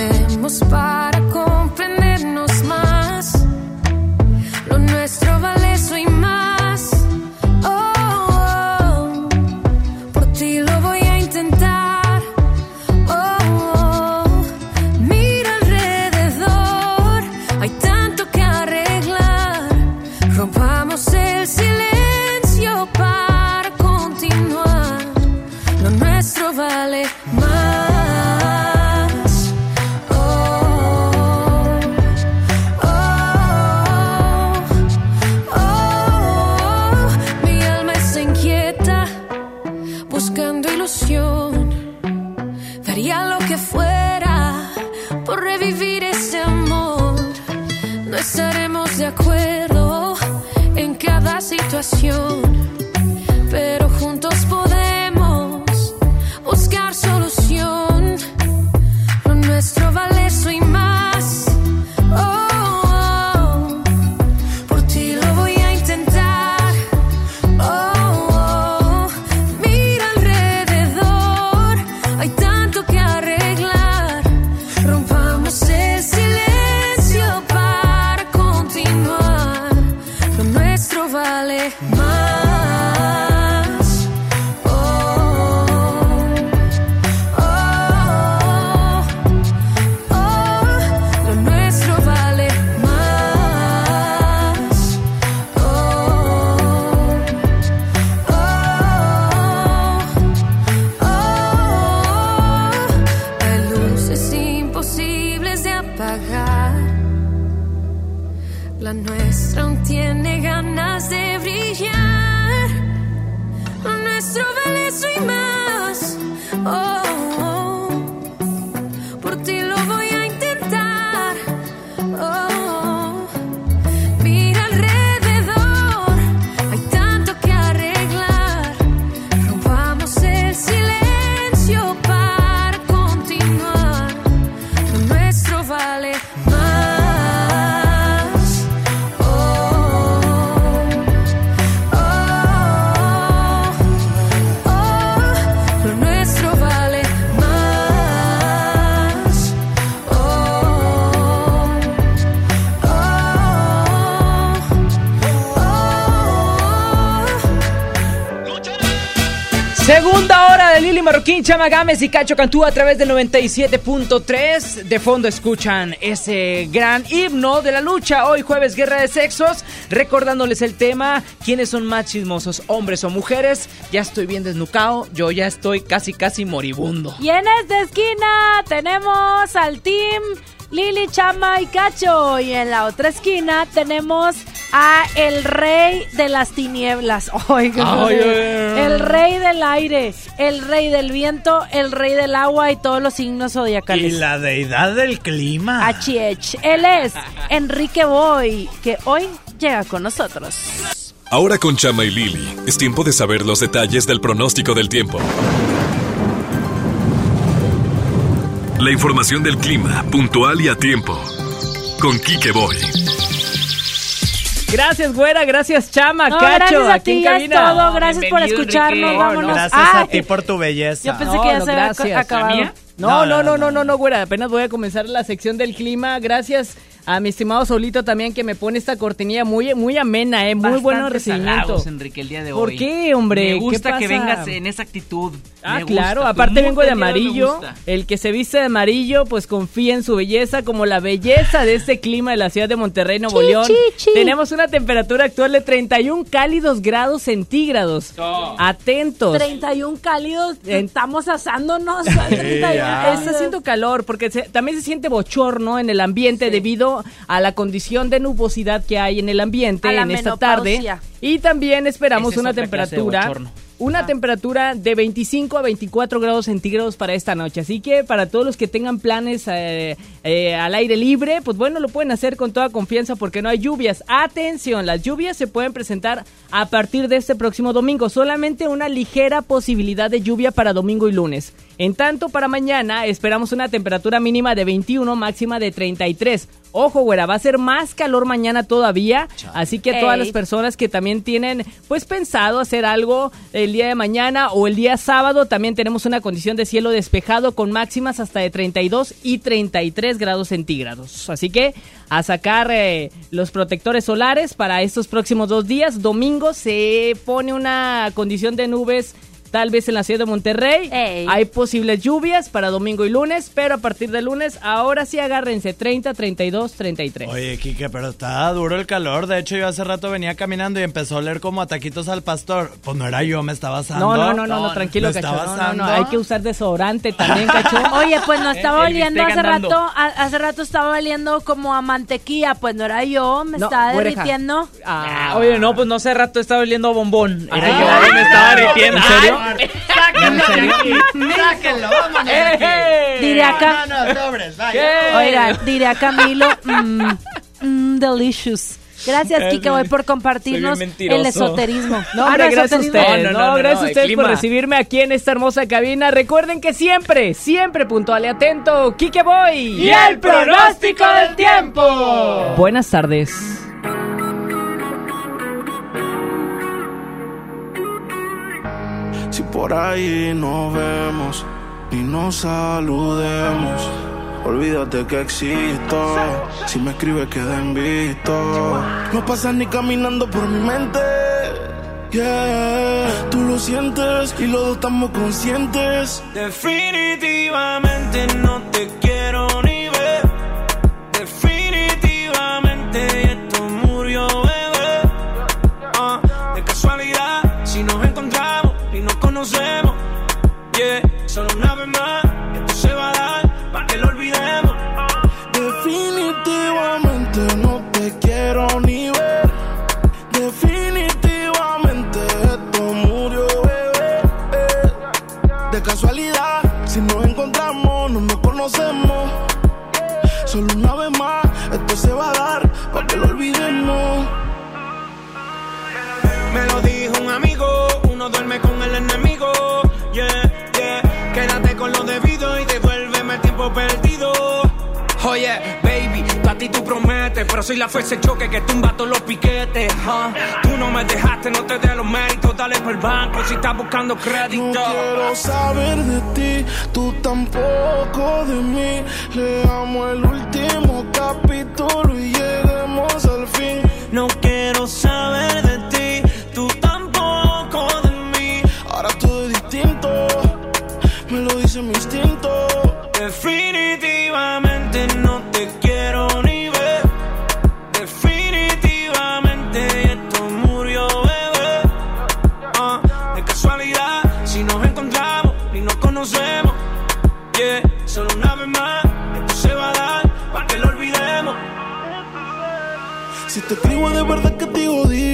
Hablemos para comprendernos más. Lo nuestro vale de acuerdo en cada situación, pero Chama Gámez y Cacho Cantú a través del 97.3. De fondo escuchan ese gran himno de la lucha. Hoy jueves, guerra de sexos. Recordándoles el tema, ¿quiénes son más chismosos, hombres o mujeres? Ya estoy bien desnucado, yo ya estoy casi, casi moribundo. Y en esta esquina tenemos al team Lili, Chama y Cacho. Y en la otra esquina tenemos a el rey de las tinieblas. Oigan, Ay, ay, ay. el rey del aire, el rey del viento, el rey del agua y todos los signos Y zodiacales. la deidad del clima. HH. Él es Enrique Boy, que hoy llega con nosotros. Ahora con Chama y Lili, es tiempo de saber los detalles del pronóstico del tiempo. La información del clima, puntual y a tiempo. Con Quique Boy. Gracias, güera, gracias, Chama, No, Cacho. gracias a aquí ti, en ya es todo. Gracias por escucharnos. Enrique. Vámonos. Gracias Ah, a ti por tu belleza. Yo pensé que ya se había ac- acabado. No, no, no, no, no, no, güera. Apenas voy a comenzar la sección del clima. Gracias a mi estimado Solito también que me pone esta cortinilla muy, muy amena, eh. Muy Bastantes bueno recibimiento. halagos, Enrique, el día de ¿Por hoy. qué, hombre? Me gusta ¿Qué que vengas en esa actitud. Ah, Me claro, gusta. Aparte vengo de amarillo. El que se viste de amarillo, pues confía en su belleza, como la belleza de este clima de la ciudad de Monterrey, Nuevo Chi, León. chi, chi. Tenemos una temperatura actual de 31 cálidos grados centígrados. Atentos. 31 cálidos, En- estamos asándonos. 31 Está haciendo calor porque se- también se siente bochorno en el ambiente debido a la condición de nubosidad que hay en el ambiente en esta tarde. Y también esperamos es una temperatura. Una temperatura de 25 a 24 grados centígrados para esta noche. Así que para todos los que tengan planes eh, eh, al aire libre, pues bueno, lo pueden hacer con toda confianza porque no hay lluvias. Atención, las lluvias se pueden presentar a partir de este próximo domingo. Solamente una ligera posibilidad de lluvia para domingo y lunes. En tanto, para mañana esperamos una temperatura mínima de 21, máxima de 33. Ojo, güera, va a ser más calor mañana todavía. Así que todas Ey. las personas que también tienen, pues, pensado hacer algo el día de mañana o el día sábado, también tenemos una condición de cielo despejado con máximas hasta de 32 y 33 grados centígrados. Así que a sacar eh, los protectores solares para estos próximos dos días. Domingo se pone una condición de nubes. Tal vez en la ciudad de Monterrey hay posibles lluvias para domingo y lunes, pero a partir de lunes, ahora sí agárrense 30, 32, 33. Oye, Kike, pero está duro el calor. De hecho, yo hace rato venía caminando y empezó a oler como a taquitos al pastor. Pues no era yo, me estaba asando. No, no, no, no, no, tranquilo, ¿Me cacho. estaba No, no, hay que usar desodorante también, cacho. Oye, pues no estaba El oliendo hace rato, a- hace rato estaba oliendo como a mantequilla, pues no era yo, me No, estaba derritiendo. Ah, oye, no, pues no hace rato estaba oliendo a bombón. Era Ah. yo, me estaba derritiendo. ¿En serio? Sáquenlo, vámonos. de aquí. ¡Eh! Diré acá. No, no, sobres, vaya. Oiga, diría Camilo, mm, mm, delicious. Gracias, Eh, Kike, voy por compartirnos soy bien mentiroso. el esoterismo. No, Ah, hombre, no, gracias a esoterismo. ustedes. No, No, no, no, gracias no, a ustedes por clima. recibirme aquí en esta hermosa cabina. Recuerden que siempre, siempre puntual y atento, Kike Boy. Y el pronóstico del tiempo. Buenas tardes. Por ahí nos vemos y nos saludemos, olvídate que existo. Si me escribes, queda visto. No pasas ni caminando por mi mente. Yeah, tú lo sientes y los dos estamos conscientes. Definitivamente no te quiero esto se va a dar, para que lo olvidemos. Definitivamente no te quiero ni ver. Definitivamente esto murió, bebé. De casualidad, si nos encontramos, no nos conocemos. Solo una vez más, esto se va a dar, para que lo olvidemos. Me lo dijo un amigo, uno duerme con el enemigo, yeah. Baby, a ti tú prometes, pero soy la fuerza de choque que tumba todos los piquetes. huh? Tú no me dejaste, no te dé los méritos, dale por el banco si estás buscando crédito. No quiero saber de ti, tú tampoco de mí. Leamos el último capítulo y lleguemos al fin. No quiero saber de ti, tú tampoco de mí. Ahora todo es distinto, me lo dice mi instinto. Definitivamente no te quiero ni ver. Definitivamente esto murió, bebé. Ah, de casualidad, si nos encontramos y nos conocemos. Solo una vez más, esto se va a dar para que lo olvidemos. Si te escribo de verdad que te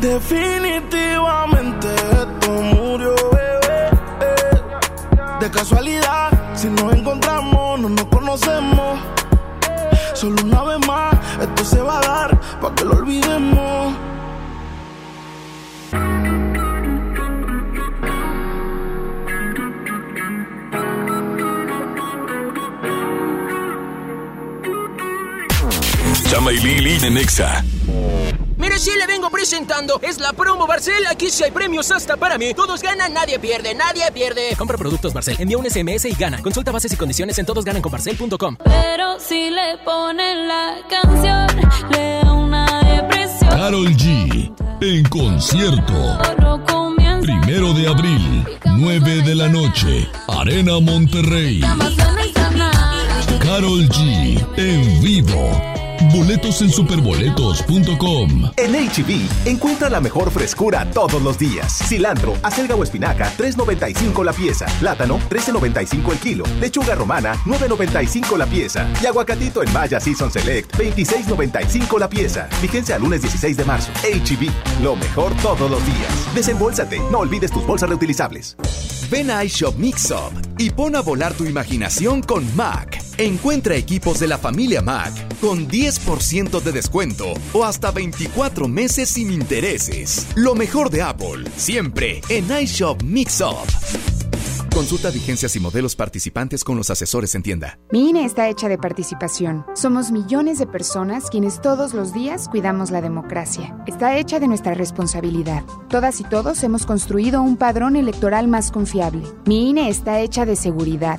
Definitivamente esto murió, bebé. De casualidad, si nos encontramos, no nos conocemos. Solo una vez más, esto se va a dar para que lo olvidemos. Chama y Lili en Nexa. Sí le vengo presentando. Es la promo Barcel. Aquí sí hay premios hasta para mí. Todos ganan, nadie pierde, nadie pierde. Compra productos Barcel, envía un SMS y gana. Consulta bases y condiciones en todosgananconbarcel.com. Pero si le ponen la canción, le da una depresión. Carol G. En concierto. Primero de abril, 9 de la noche. Arena Monterrey. Carol G. En vivo. Boletos en superboletos.com. En HB, encuentra la mejor frescura todos los días. Cilantro, acelga o espinaca, 3.95 la pieza. Plátano, 13.95 el kilo. Lechuga romana, 9.95 la pieza. Y aguacatito en Maya Season Select, 26.95 la pieza. Vigencia al lunes 16 de marzo. HB, lo mejor todos los días. Desembolsate, no olvides tus bolsas reutilizables. Ven a iShop Mixup y pon a volar tu imaginación con Mac. Encuentra equipos de la familia Mac con 10% de descuento o hasta 24 meses sin intereses. Lo mejor de Apple, siempre en iShop Mixup. Consulta vigencias y modelos participantes con los asesores en tienda. Mi INE está hecha de participación. Somos millones de personas quienes todos los días cuidamos la democracia. Está hecha de nuestra responsabilidad. Todas y todos hemos construido un padrón electoral más confiable. Mi INE está hecha de seguridad.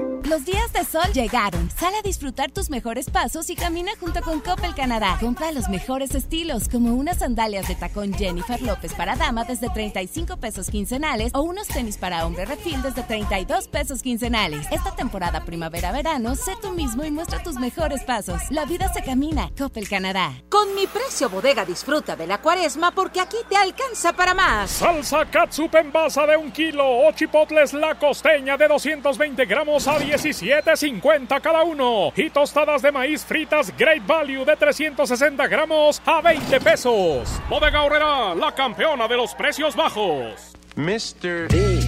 Los días de sol llegaron. Sal a disfrutar tus mejores pasos y camina junto con Coppel Canadá. Compra los mejores estilos, como unas sandalias de tacón Jennifer López para dama desde 35 pesos quincenales o unos tenis para hombre refil desde 32 pesos quincenales. Esta temporada primavera-verano, sé tú mismo y muestra tus mejores pasos. La vida se camina. Coppel Canadá. Con mi precio bodega disfruta de la cuaresma porque aquí te alcanza para más. Salsa catsup en base de un kilo o chipotles la costeña de 220 gramos a 17.50 cada uno. Y tostadas de maíz fritas Great Value de 360 gramos a 20 pesos. Bodega Horrera, la campeona de los precios bajos. Mr. D.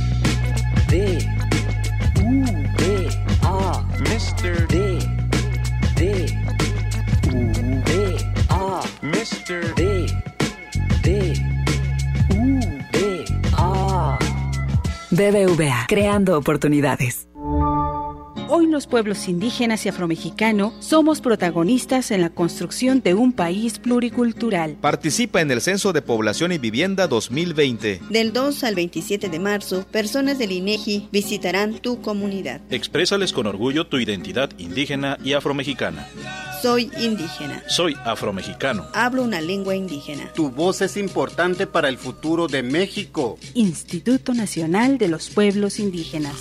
D. U. D. A. Mr. D. D. U. D. A. Mr. D. D. U. D. A. BBVA, creando oportunidades. Hoy los pueblos indígenas y afromexicanos somos protagonistas en la construcción de un país pluricultural. Participa en el Censo de Población y Vivienda 2020. Del 2 al 27 de marzo, personas del INEGI visitarán tu comunidad. Exprésales con orgullo tu identidad indígena y afromexicana. Soy indígena. Soy afromexicano. Hablo una lengua indígena. Tu voz es importante para el futuro de México. Instituto Nacional de los Pueblos Indígenas.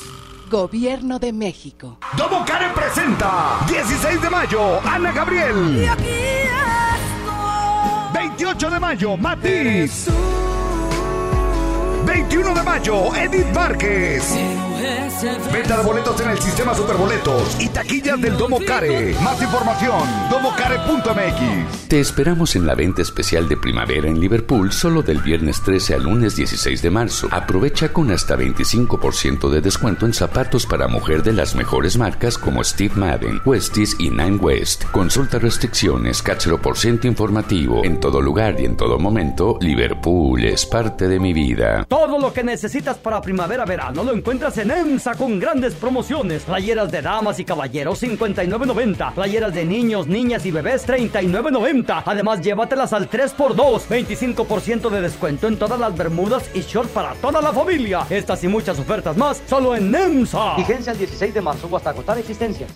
Gobierno de México. Domo Care presenta 16 de mayo, Ana Gabriel. Y aquí estoy. 28 de mayo, Matiz. 21 de mayo, Edith Márquez. Venta de boletos en el sistema Superboletos y taquillas del Domo Care. Más información, domocare.mx. Te esperamos en la venta especial de primavera en Liverpool solo del viernes 13 al lunes 16 de marzo. Aprovecha con hasta 25% de descuento en zapatos para mujer de las mejores marcas como Steve Madden, Westies y Nine West. Consulta restricciones, cáchelo por ciento informativo. En todo lugar y en todo momento, Liverpool es parte de mi vida. Todo lo que necesitas para primavera-verano lo encuentras en EMSA con grandes promociones. Playeras de damas y caballeros 59.90. Playeras de niños, niñas y bebés 39.90. Además, llévatelas al 3x2. 25% de descuento en todas las bermudas y shorts para toda la familia. Estas y muchas ofertas más solo en EMSA. Vigencia el 16 de marzo hasta agotar existencia.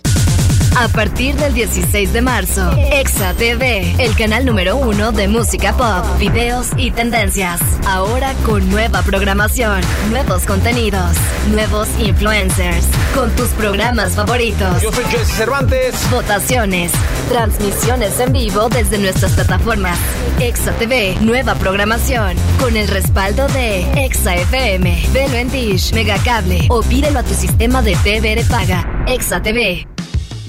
A partir del 16 de marzo, Exa TV, el canal número uno de música pop, videos y tendencias. Ahora con nueva programación, nuevos contenidos, nuevos influencers, con tus programas favoritos. Yo soy Jesse Cervantes. Votaciones, transmisiones en vivo desde nuestras plataformas. Exa TV, nueva programación, con el respaldo de Exa FM, Velo en Dish, Megacable o pídelo a tu sistema de TV de paga. Exa TV.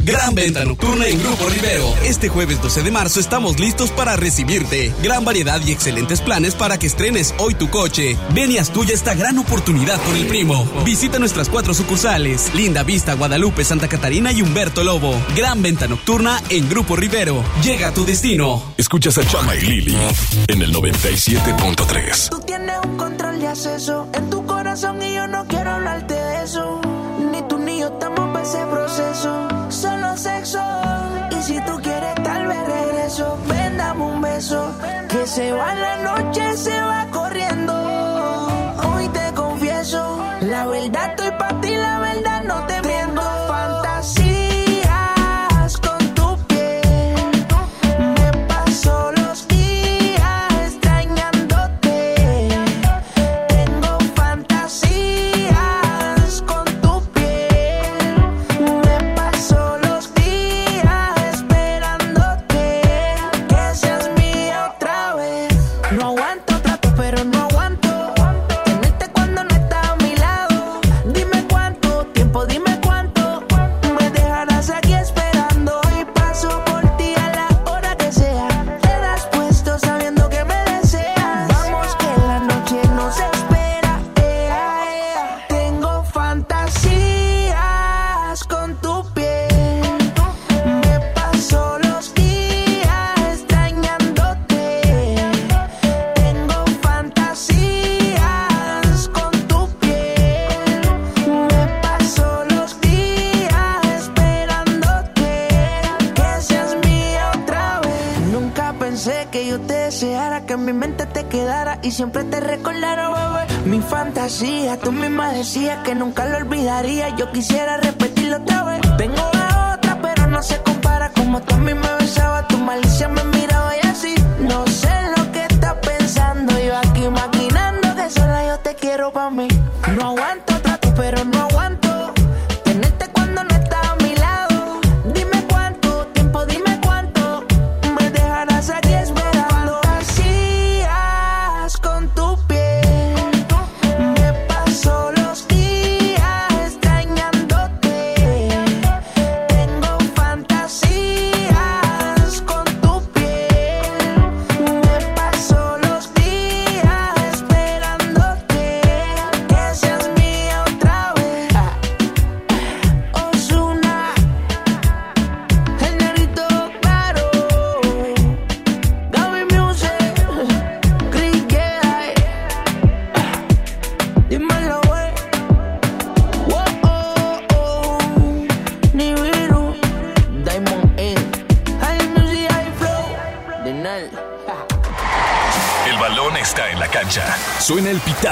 Gran venta nocturna en Grupo Rivero. Este jueves 12 de marzo estamos listos para recibirte. Gran variedad y excelentes planes para que estrenes hoy tu coche. Ven y haz tuya esta gran oportunidad por el primo. Visita nuestras cuatro sucursales: Linda Vista, Guadalupe, Santa Catarina y Humberto Lobo. Gran venta nocturna en Grupo Rivero. Llega a tu destino. Escuchas a Chama y Lili en el 97.3. Tú tienes un control de acceso en tu corazón y yo no quiero hablarte de eso. Ni tú ni yo estamos para ese proceso. Solo sexo. Y si tú quieres, tal vez regreso. Ven, dame un beso. Que se va la noche, se va corriendo. Hoy te confieso. La verdad estoy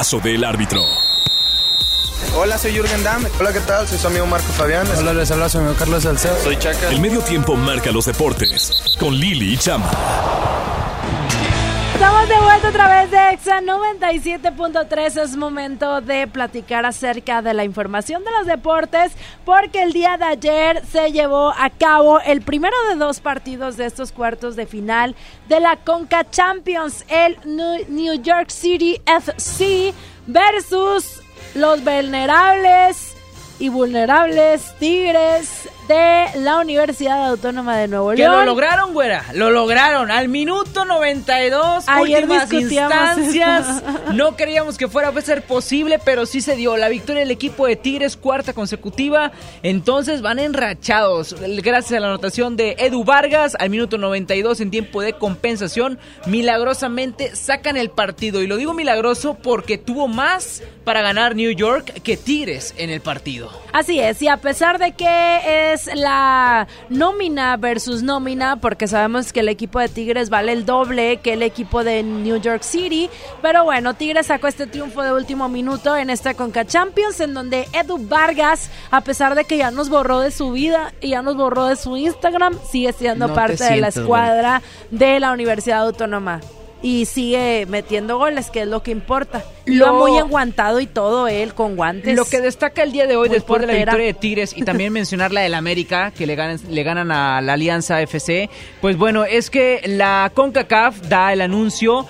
Del árbitro. Hola, soy Jürgen Damm. Hola, ¿qué tal? Soy su amigo Marco Fabián. Hola, les habla su amigo Carlos Salcedo. Soy Chaca. El medio tiempo marca los deportes con Lili y Chama. Estamos de vuelta otra vez de Exa 97.3. Es momento de platicar acerca de la información de los deportes porque el día de ayer se llevó a cabo el primero de dos partidos de estos cuartos de final de la Conca Champions, el New York City FC versus los vulnerables y vulnerables Tigres de la Universidad Autónoma de Nuevo Que León. lo lograron, güera. Lo lograron. Al minuto 92, Ayer últimas instancias. No creíamos que fuera a ser posible, pero sí se dio. La victoria del equipo de Tigres, cuarta consecutiva. Entonces van enrachados. Gracias a la anotación de Edu Vargas, al minuto 92 en tiempo de compensación, milagrosamente sacan el partido. Y lo digo milagroso porque tuvo más para ganar New York que Tigres en el partido. Así es, y a pesar de que es la nómina versus nómina, porque sabemos que el equipo de Tigres vale el doble que el equipo de New York City, pero bueno, Tigres sacó este triunfo de último minuto en esta Conca Champions, en donde Edu Vargas, a pesar de que ya nos borró de su vida y ya nos borró de su Instagram, sigue siendo No parte de la escuadra de la Universidad Autónoma. Y sigue metiendo goles, que es lo que importa. Iba Lo- muy enguantado y todo él con guantes. Lo que destaca el día de hoy, después de la victoria de Tigres y también mencionar la del América, que le ganan, le ganan a la Alianza FC, pues bueno, es que la CONCACAF da el anuncio.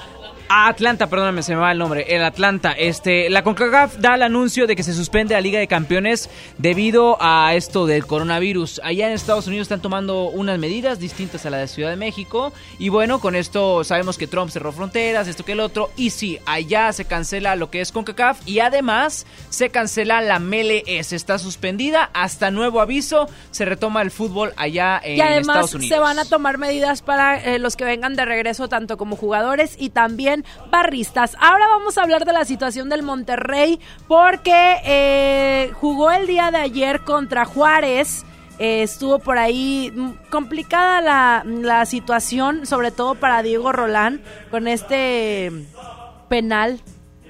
Atlanta, perdóname, se me va el nombre. El Atlanta. Este, la CONCACAF da el anuncio de que se suspende la Liga de Campeones debido a esto del coronavirus. Allá en Estados Unidos están tomando unas medidas distintas a la de Ciudad de México. Y bueno, con esto sabemos que Trump cerró fronteras, esto que el otro. Y sí, allá se cancela lo que es CONCACAF. Y además se cancela la MLS. Está suspendida hasta nuevo aviso. Se retoma el fútbol allá en y además Estados Unidos. se van a tomar medidas para eh, los que vengan de regreso, tanto como jugadores y también barristas. Ahora vamos a hablar de la situación del Monterrey, porque eh, jugó el día de ayer contra Juárez. Eh, estuvo por ahí mm, complicada la, la situación, sobre todo para Diego Rolán, con este penal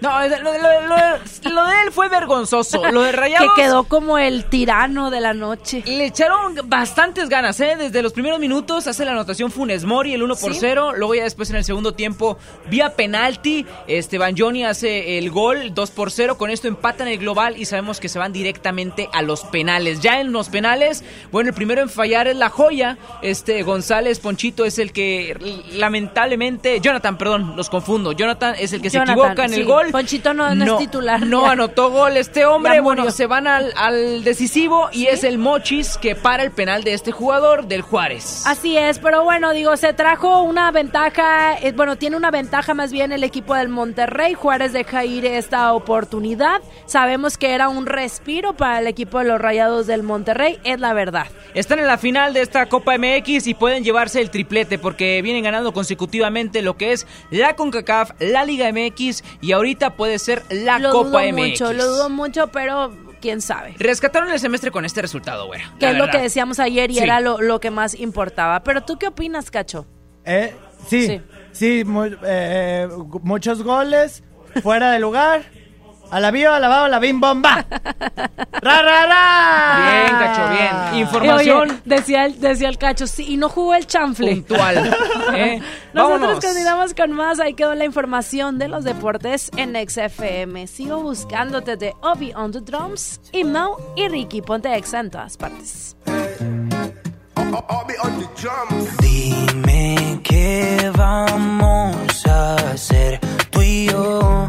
No, lo, lo- lo- lo de él fue vergonzoso. Lo de Rayados... que quedó como el tirano de la noche. Le echaron bastantes ganas, ¿eh? Desde los primeros minutos hace la anotación Funes Mori, el 1 por Sí. 0. Luego ya después en el segundo tiempo, vía penalti, Esteban Johnny hace el gol 2 por 0. Con esto empatan el global y sabemos que se van directamente a los penales. Ya en los penales, bueno, el primero en fallar es la joya. Este González Ponchito es el que lamentablemente... Jonathan, perdón, los confundo. Jonathan es el que se equivoca en sí. el gol. Ponchito no, no es titular. No anotó gol este hombre. Bueno, se van al, al decisivo y es el Mochis que para el penal de este jugador del Juárez. Así es, pero bueno, digo, se trajo una ventaja, eh, bueno, tiene una ventaja más bien el equipo del Monterrey. Juárez deja ir esta oportunidad. Sabemos que era un respiro para el equipo de los Rayados del Monterrey, es la verdad. Están en la final de esta Copa MX y pueden llevarse el triplete porque vienen ganando consecutivamente lo que es la CONCACAF, la Liga MX y ahorita puede ser la lo Copa dudo MX. mucho, lo dudo mucho, pero quién sabe. Rescataron el semestre con este resultado, güera. Que es lo que decíamos ayer y Sí. era lo, lo que más importaba. Pero tú qué opinas, Cacho? Eh, sí, Sí. sí, mu- eh, gu- muchos goles, fuera de lugar. A la bio, a la bao, la bim bomba. ¡Ra, ra, ra! Bien, Cacho, bien. Información Eh, oye, decía, el, decía el Cacho, sí, y no jugó el chanfle. puntual. ¿eh? Nosotros Vámonos. continuamos con más. Ahí quedó la información de los deportes en XFM. Sigo buscándote de Obi on the Drums y Mau y Ricky. Ponte Exa en todas partes. Dime qué vamos a hacer tú y yo.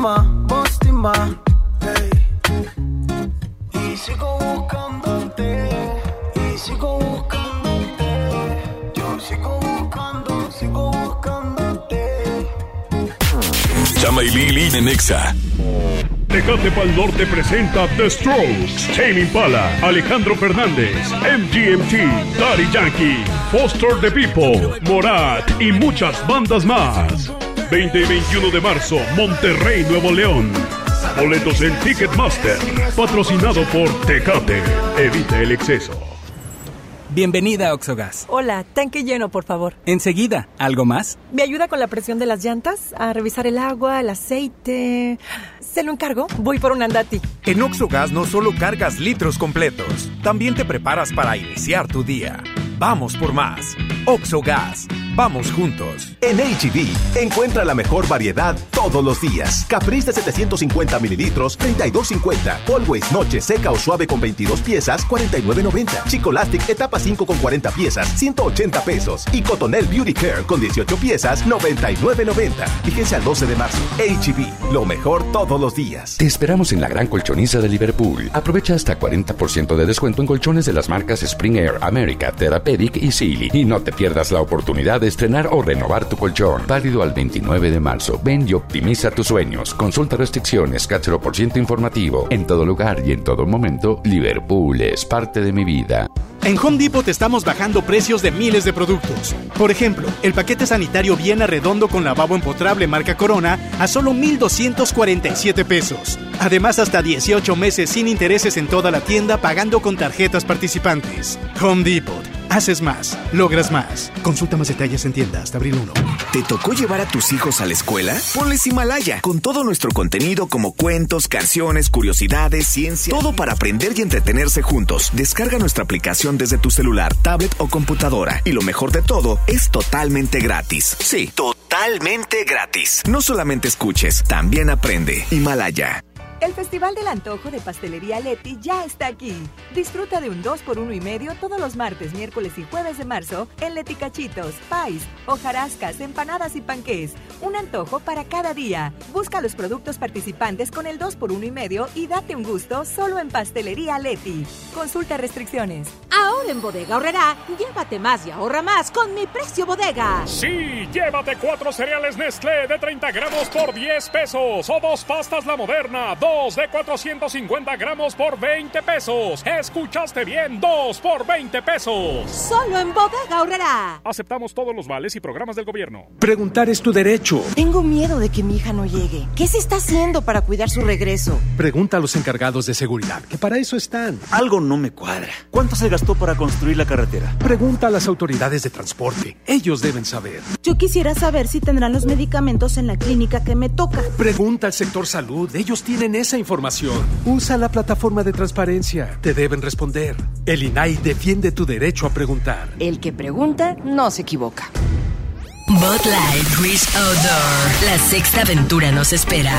Mostima, Mostima. Ey. Y sigo buscándote, y sigo buscándote. Yo sigo buscando, sigo buscándote. Chama y Lili en Nexa. Tecate Pal Norte presenta The Strokes, Tame Impala, Alejandro Fernández, MGMT, Daddy Yankee, Foster the People, Morat y muchas bandas más. 20 y 21 de marzo, Monterrey, Nuevo León. Boletos en Ticketmaster, patrocinado por Tecate. Evita el exceso. Bienvenida a Oxogas. Hola, tanque lleno, por favor. Enseguida, ¿algo más? ¿Me ayuda con la presión de las llantas? A revisar el agua, el aceite. Se lo encargo. Voy por un andati. En Oxogas no solo cargas litros completos, también te preparas para iniciar tu día. Vamos por más. Oxogas. Vamos juntos. En HB, encuentra la mejor variedad todos los días. Caprice de 750 mililitros, 32.50. Always Noche seca o suave con 22 piezas, 49.90. Chicolastic etapa 5 con 40 piezas, 180 pesos. Y Cotonel Beauty Care con 18 piezas, 99.90. Fíjense al 12 de marzo. HB, lo mejor todos los días. Te esperamos en la gran colchoniza de Liverpool. Aprovecha hasta 40% de descuento en colchones de las marcas Spring Air, America, Therapeutic y Sealy. Y no te pierdas la oportunidad de estrenar o renovar tu colchón. Válido al 29 de marzo. Ven y optimiza tus sueños. Consulta restricciones, por ciento informativo. En todo lugar y en todo momento, Liverpool es parte de mi vida. En Home Depot te estamos bajando precios de miles de productos. Por ejemplo, el paquete sanitario Viena Redondo con lavabo empotrable marca Corona a solo 1,247 pesos. Además, hasta 18 meses sin intereses en toda la tienda pagando con tarjetas participantes. Home Depot. Haces más, logras más. Consulta más detalles en tienda hasta abril 1. ¿Te tocó llevar a tus hijos a la escuela? Ponles Himalaya, con todo nuestro contenido como cuentos, canciones, curiosidades, ciencia, todo para aprender y entretenerse juntos. Descarga nuestra aplicación desde tu celular, tablet o computadora. Y lo mejor de todo, es totalmente gratis. Sí, totalmente gratis. No solamente escuches, también aprende. Himalaya. El Festival del Antojo de Pastelería Leti ya está aquí. Disfruta de un 2x1 y medio todos los martes, miércoles y jueves de marzo en Leti Cachitos, Pais, hojarascas, empanadas y panqués. Un antojo para cada día. Busca los productos participantes con el 2x1 y medio y date un gusto solo en Pastelería Leti. Consulta restricciones. Ahora en Bodega Horrera, llévate más y ahorra más con mi precio bodega. Sí, llévate cuatro cereales Nestlé de 30 gramos por 10 pesos. O dos pastas La Moderna, dos de 450 gramos por 20 pesos. Escuchaste bien, dos por 20 pesos. Solo en Bodega Horrera. Aceptamos todos los vales y programas del gobierno. Preguntar es tu derecho. Tengo miedo de que mi hija no llegue. ¿Qué se está haciendo para cuidar su regreso? Pregunta a los encargados de seguridad, que para eso están. Algo no me cuadra. ¿Cuánto se gastó para construir la carretera? Pregunta a las autoridades de transporte. Ellos deben saber. Yo quisiera saber si tendrán los medicamentos en la clínica que me toca. Pregunta al sector salud. Ellos tienen esa información. Usa la plataforma de transparencia. Te deben responder. El INAI defiende tu derecho a preguntar. El que pregunta no se equivoca. Bot Light Wish Outdoor. La sexta aventura nos espera.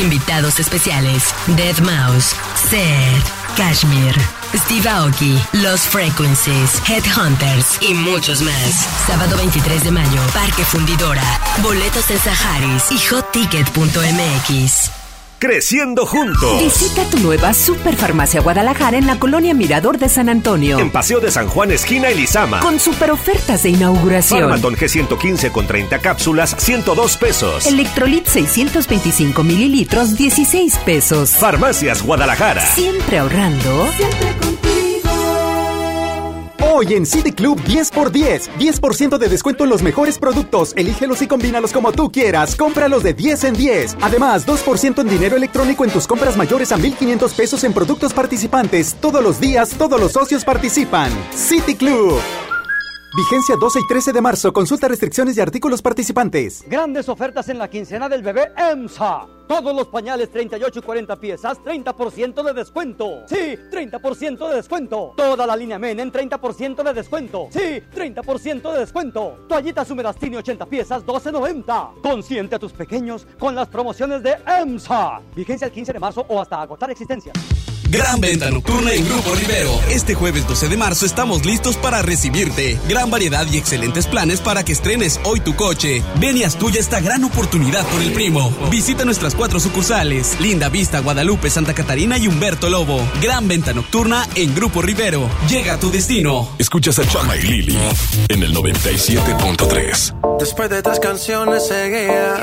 Invitados especiales: Dead Mouse, Seth, Kashmir, Steve Aoki, Los Frequencies, Headhunters y muchos más. Sábado 23 de mayo, Parque Fundidora. Boletos en Saharis y hotticket.mx. Creciendo juntos. Visita tu nueva Superfarmacia Guadalajara en la colonia Mirador de San Antonio. En Paseo de San Juan, esquina Elizama. Con super ofertas de inauguración. Farmaton G115 con 30 cápsulas, 102 pesos. Electrolit 625 mililitros, 16 pesos. Farmacias Guadalajara. Siempre ahorrando. Siempre Hoy en City Club 10x10. 10% de descuento en los mejores productos. Elígelos y combínalos como tú quieras. Cómpralos de 10 en 10. Además, 2% en dinero electrónico en tus compras mayores a 1,500 pesos en productos participantes. Todos los días, todos los socios participan. City Club. Vigencia 12 y 13 de marzo. Consulta restricciones y artículos participantes. Grandes ofertas en la quincena del bebé EMSA. Todos los pañales 38 y 40 piezas, 30% de descuento. Sí, 30% de descuento. Toda la línea Men en 30% de descuento. Sí, 30% de descuento. Toallitas húmedas Tini 80 piezas, 12.90. Consiente a tus pequeños con las promociones de EMSA. Vigencia el 15 de marzo o hasta agotar existencia. Gran venta nocturna en Grupo Rivero. Este jueves 12 de marzo estamos listos para recibirte. Gran variedad y excelentes planes para que estrenes hoy tu coche. Ven y haz tuya esta gran oportunidad por el primo. Visita nuestras cuatro sucursales: Linda Vista, Guadalupe, Santa Catarina y Humberto Lobo. Gran venta nocturna en Grupo Rivero. Llega a tu destino. Escuchas a Chama y Lili en el 97.3. Después de tres canciones seguía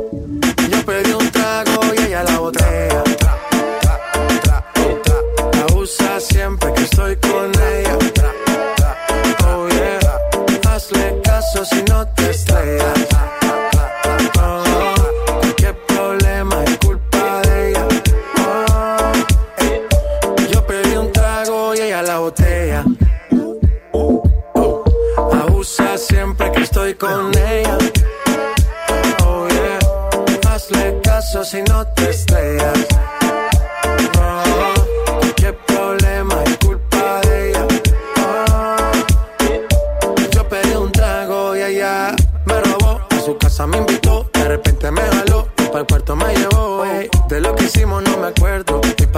Siempre que estoy con ella. Oh yeah, hazle caso si no te estrellas.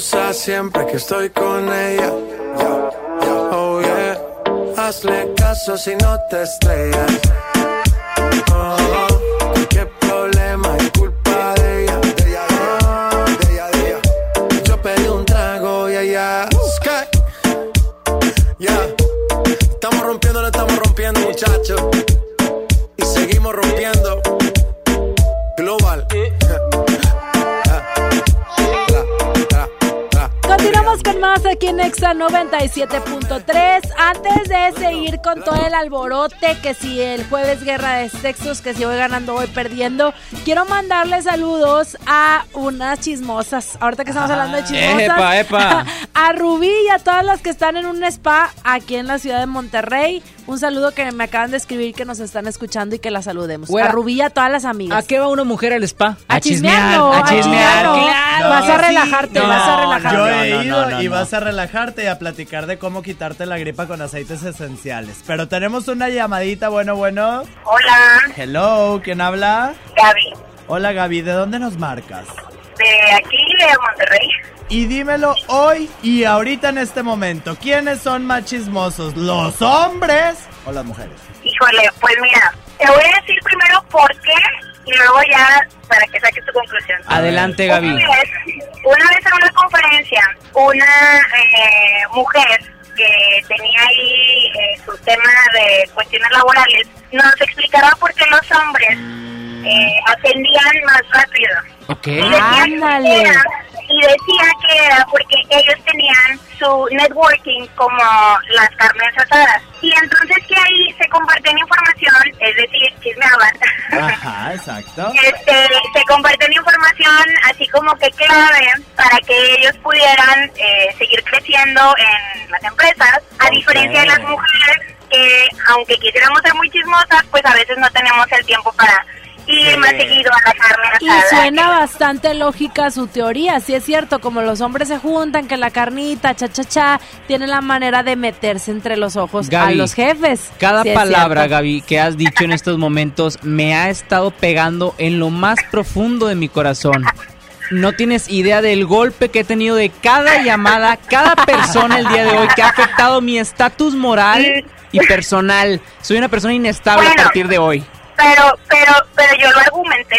Siempre que estoy con ella. Oh yeah, hazle caso si no te estrellas. Oh, qué problema es culpa de ella. De ella, de ella. Yo pedí un trago y ella. Sky. Ya, estamos rompiendo, no estamos rompiendo, muchachos. Y seguimos rompiendo. Global. Continuamos con más aquí en Exa 97.3. Antes de seguir con todo el alborote, que si el jueves guerra de sexos, que si voy ganando, voy perdiendo, quiero mandarle saludos a unas chismosas. Ahorita que estamos hablando de chismosas. Epa, epa. A Rubí y a todas las que están en un spa aquí en la ciudad de Monterrey. Un saludo que me acaban de escribir que nos están escuchando y que la saludemos. Güera, a Rubí y a todas las amigas. ¿A qué va una mujer al spa? A chismearlo, a chismearlo. claro. Vas a relajarte, vas a relajarte. Yo he No, no, ido no, no, y no. vas a relajarte y a platicar de cómo quitarte la gripa con aceites esenciales. Pero tenemos una llamadita, bueno, bueno. Hola, Hello, ¿quién habla? Gaby, Hola Gaby, ¿de dónde nos marcas? de aquí de Monterrey. Y dímelo hoy y ahorita en este momento, ¿quiénes son más chismosos? ¿Los hombres o las mujeres? Híjole, pues mira, te voy a decir primero por qué y luego ya para que saques tu conclusión. Adelante, Gaby. Una vez, una vez en una conferencia, una eh, mujer que tenía ahí eh, su tema de cuestiones laborales nos explicaba por qué los hombres eh, ascendían más rápido. Ok. Y decía, que era, y decía que era porque ellos tenían su networking como las carnes asadas. Y entonces que ahí se compartían información, es decir, chismeaban. Ajá, exacto. Este, se comparten información así como que clave para que ellos pudieran eh, seguir creciendo en las empresas, a diferencia de las mujeres que aunque quisiéramos ser muy chismosas, pues a veces no tenemos el tiempo para ir más seguido a la carne Y suena bastante lógica su teoría, sí es cierto, como los hombres se juntan, que la carnita, cha cha cha, tienen la manera de meterse entre los ojos a los jefes. Cada Sí palabra. Gaby, que has dicho en estos momentos me ha estado pegando en lo más profundo de mi corazón. No tienes idea del golpe que he tenido de cada llamada, cada persona el día de hoy que ha afectado mi estatus moral y personal. Soy una persona inestable a partir de hoy. Pero, pero, pero yo lo argumenté.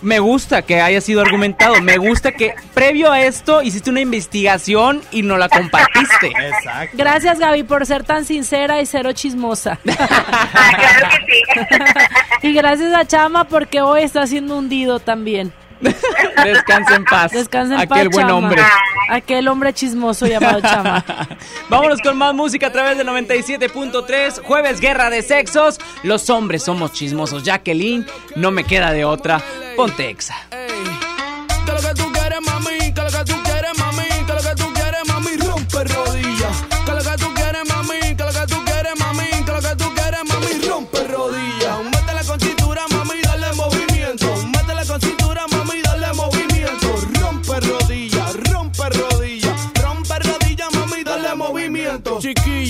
Me gusta que haya sido argumentado. Me gusta que previo a esto hiciste una investigación y no la compartiste. Exacto. Gracias Gaby por ser tan sincera y cero chismosa. y gracias a Chama porque hoy está siendo hundido también. Descansa en paz. Descansa en Aquel paz, buen Chama. hombre. Aquel hombre chismoso llamado Chama. Vámonos con más música a través de 97.3. Jueves Guerra de Sexos. Los hombres somos chismosos. Jacqueline, no me queda de otra. Ponte exa. Que lo que tú quieres, mami,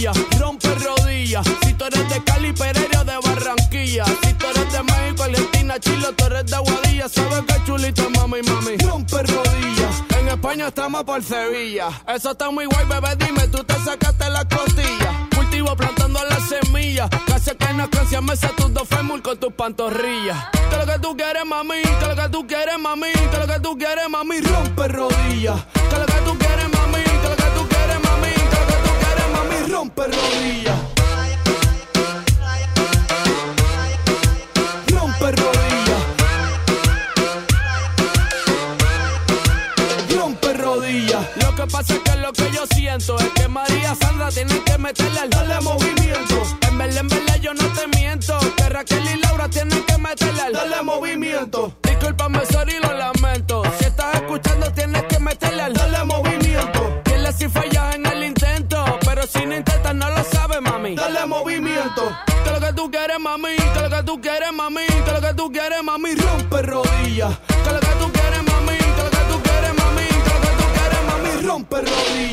rompe rodillas. Si tú eres de Cali, Pereira, de Barranquilla. Si tú eres de México, Argentina, Chile, tú eres de Aguadilla. Sabes que chulita, mami, mami. Rompe rodillas. En España estamos por Sevilla. Eso está muy guay, bebé. Dime, tú te sacaste la costilla. Cultivo plantando las semillas. Casi que no canción me tus dos fémur con tus pantorrillas. Que lo que tú quieres, mami. Que lo que tú quieres, mami. Que lo que tú quieres, mami. Rompe rodillas. Que lo que tú quieres, mami. Rompe rodillas. Rompe rodillas. Rompe rodillas. Lo que pasa es que lo que yo siento es que María Sandra tiene que meterle al darle movimiento. En verdad, en verdad yo no te miento. Que Raquel y Laura tienen que meterle al darle movimiento. Discúlpame, sorry, lo lamento. Si estás escuchando, tienes que meterle tú quieres, mami. Que lo que tú quieres, mami. Rompe rodillas. Que lo que tú quieres, mami. Que lo que tú quieres, mami. Que lo que tú quieres, mami. Rompe rodillas.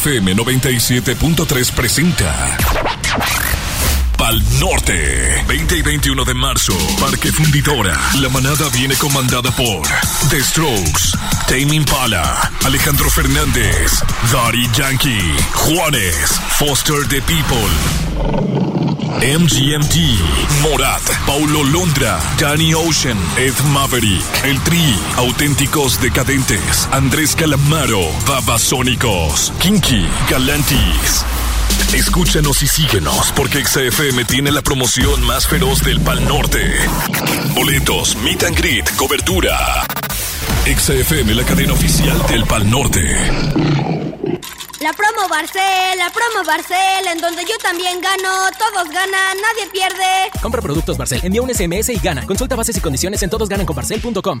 XFM 97.3 presenta Pal Norte 20 y 21 de marzo Parque Fundidora. La manada viene comandada por The Strokes Tame Impala Alejandro Fernández Daddy Yankee Juanes Foster the People MGMT, Morat, Paulo Londra, Danny Ocean, Ed Maverick, El Tri, Auténticos Decadentes, Andrés Calamaro, Babasónicos, Kinky, Galantis. Escúchanos y síguenos porque XFM tiene la promoción más feroz del Pal Norte. Boletos, meet and greet, cobertura. XFM, la cadena oficial del Pal Norte. La promo Barcel, la promo Barcel, en donde yo también gano, todos ganan, nadie pierde. Compra productos Barcel, envía un SMS y gana. Consulta bases y condiciones en todosgananconbarcel.com.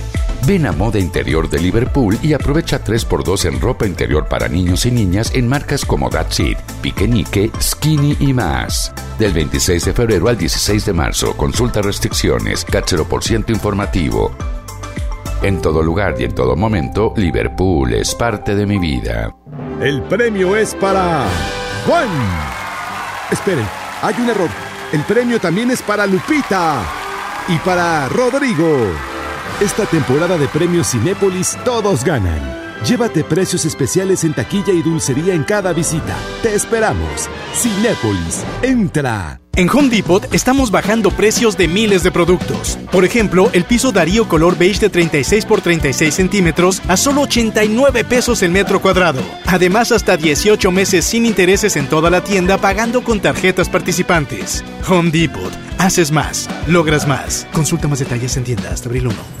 Ven a Moda Interior de Liverpool y aprovecha 3x2 en ropa interior para niños y niñas en marcas como That's It, Piquenique, Skinny y más. Del 26 de febrero al 16 de marzo, consulta restricciones, por ciento informativo. En todo lugar y en todo momento, Liverpool es parte de mi vida. El premio es para Juan. Esperen, hay un error. El premio también es para Lupita y para Rodrigo. Esta temporada de premios Cinépolis todos ganan. Llévate precios especiales en taquilla y dulcería en cada visita. Te esperamos. Cinépolis, entra. En Home Depot estamos bajando precios de miles de productos. Por ejemplo, el piso Darío color beige de 36 por 36 centímetros a solo 89 pesos el metro cuadrado. Además, hasta 18 meses sin intereses en toda la tienda pagando con tarjetas participantes. Home Depot. Haces más, logras más. Consulta más detalles en tienda hasta abril 1.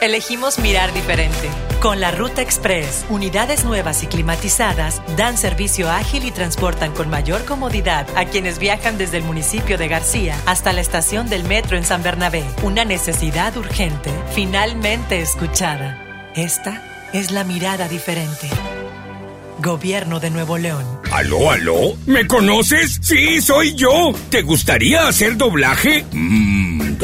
Elegimos mirar diferente. Con la Ruta Express, unidades nuevas y climatizadas dan servicio ágil y transportan con mayor comodidad a quienes viajan desde el municipio de García hasta la estación del metro en San Bernabé. Una necesidad urgente, finalmente escuchada. Esta es la mirada diferente. Gobierno de Nuevo León. ¿Aló, aló? ¿Me conoces? Sí, soy yo. ¿Te gustaría hacer doblaje? Mmm,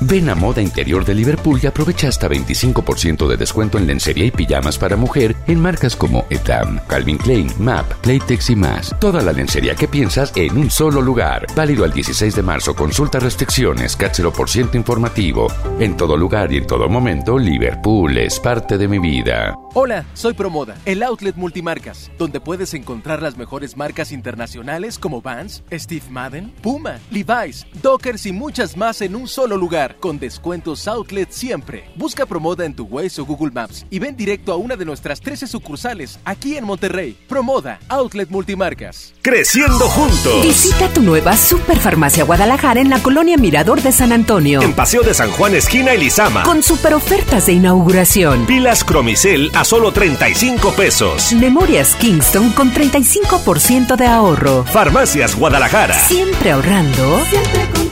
Ven a Moda Interior de Liverpool y aprovecha hasta 25% de descuento en lencería y pijamas para mujer en marcas como Etam, Calvin Klein, MAP, Playtex y más. Toda la lencería que piensas en un solo lugar. Válido al 16 de marzo. Consulta restricciones, por ciento informativo. En todo lugar y en todo momento, Liverpool es parte de mi vida. Hola, soy Promoda, el outlet multimarcas, donde puedes encontrar las mejores marcas internacionales como Vans, Steve Madden, Puma, Levi's, Dockers y muchas más en un solo lugar. Con descuentos outlet siempre. Busca Promoda en tu Waze o Google Maps y ven directo a una de nuestras 13 sucursales aquí en Monterrey. Promoda, outlet multimarcas. Creciendo juntos. Visita tu nueva Superfarmacia Guadalajara en la colonia Mirador de San Antonio. En Paseo de San Juan, esquina Elizama. Con super ofertas de inauguración. Pilas Cromicel a solo 35 pesos. Memorias Kingston con 35% de ahorro. Farmacias Guadalajara. Siempre ahorrando. Siempre contigo.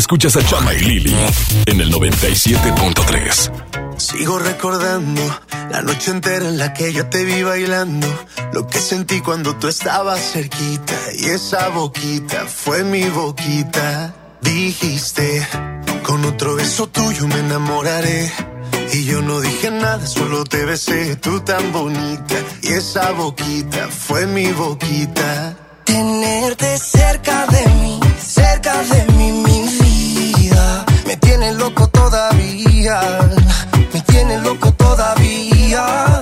Escuchas a Chama y Lili en el 97.3. Sigo recordando la noche entera en la que yo te vi bailando. Lo que sentí cuando tú estabas cerquita. Y esa boquita fue mi boquita. Dijiste, con otro beso tuyo me enamoraré. Y yo no dije nada, solo te besé, tú tan bonita. Y esa boquita fue mi boquita. Tenerte cerca de mí, cerca de mí, mi vida. Me tiene loco todavía, me tiene loco todavía.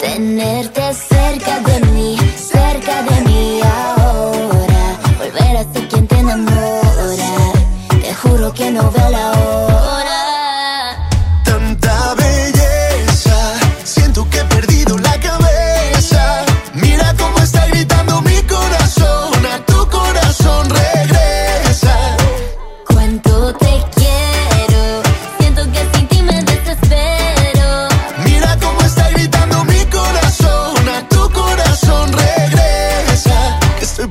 Tenerte cerca de mí, cerca de mí ahora. Volver a ser quien te enamora. Te juro que no veo la hora.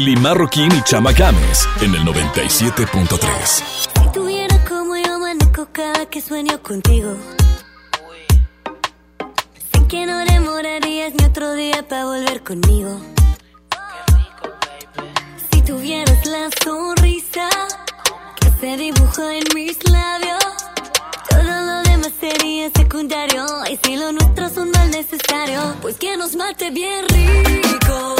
Lili Marroquín y Chama Games en el 97.3. Si tuviera como yo amanezco cada que sueño contigo. Sé que no demorarías ni otro día para volver conmigo. Si tuvieras la sonrisa que se dibuja en mis labios, todo lo demás sería secundario. Y si lo nuestro es un mal necesario, pues que nos mate bien rico,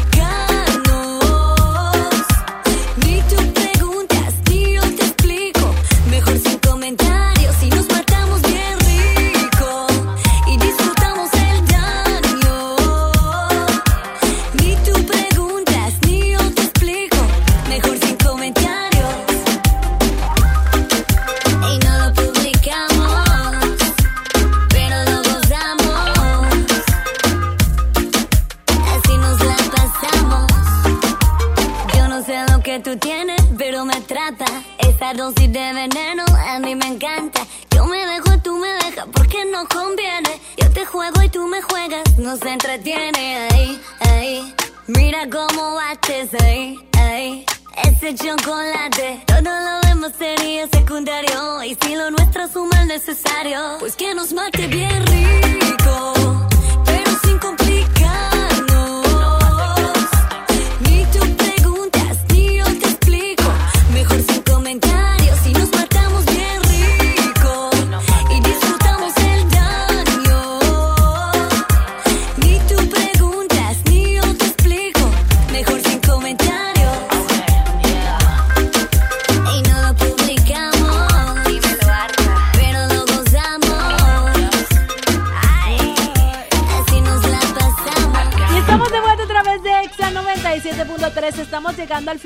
comentarios y nos matamos bien rico y disfrutamos el daño. Ni tú preguntas ni yo te explico, mejor sin comentarios. Y no lo publicamos, pero lo gozamos. Así nos la pasamos. Yo no sé lo que tú tienes esa dosis de veneno a mí me encanta. Yo me dejo, tú me dejas, porque no conviene. Yo te juego y tú me juegas, nos entretiene. Ahí, ahí, mira cómo bates ahí, ahí. Ese chocolate, todo lo demás sería secundario. Y si lo nuestro suma el necesario, pues que nos mate bien rico,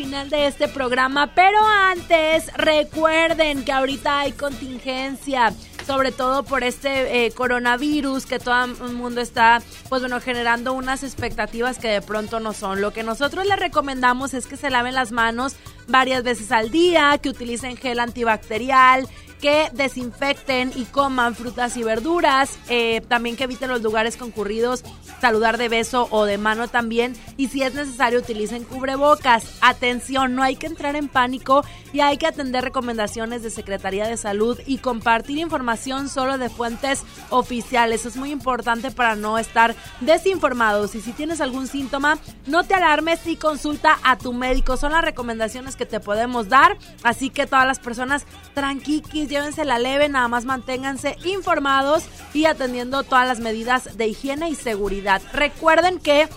final de este programa. Pero antes, recuerden que ahorita hay contingencia. Sobre todo por este eh, coronavirus que todo el mundo está, pues bueno, generando unas expectativas que de pronto no son. Lo que nosotros les recomendamos es que se laven las manos varias veces al día, que utilicen gel antibacterial, que desinfecten y coman frutas y verduras, eh, también que eviten los lugares concurridos, saludar de beso o de mano también, y si es necesario utilicen cubrebocas. Atención, no hay que entrar en pánico y hay que atender recomendaciones de Secretaría de Salud y compartir información solo de fuentes oficiales. Es muy importante para no estar desinformados y si tienes algún síntoma, no te alarmes y consulta a tu médico. Son las recomendaciones que te podemos dar, así que todas las personas tranquiquis, llévense la leve, nada más manténganse informados y atendiendo todas las medidas de higiene y seguridad. Recuerden que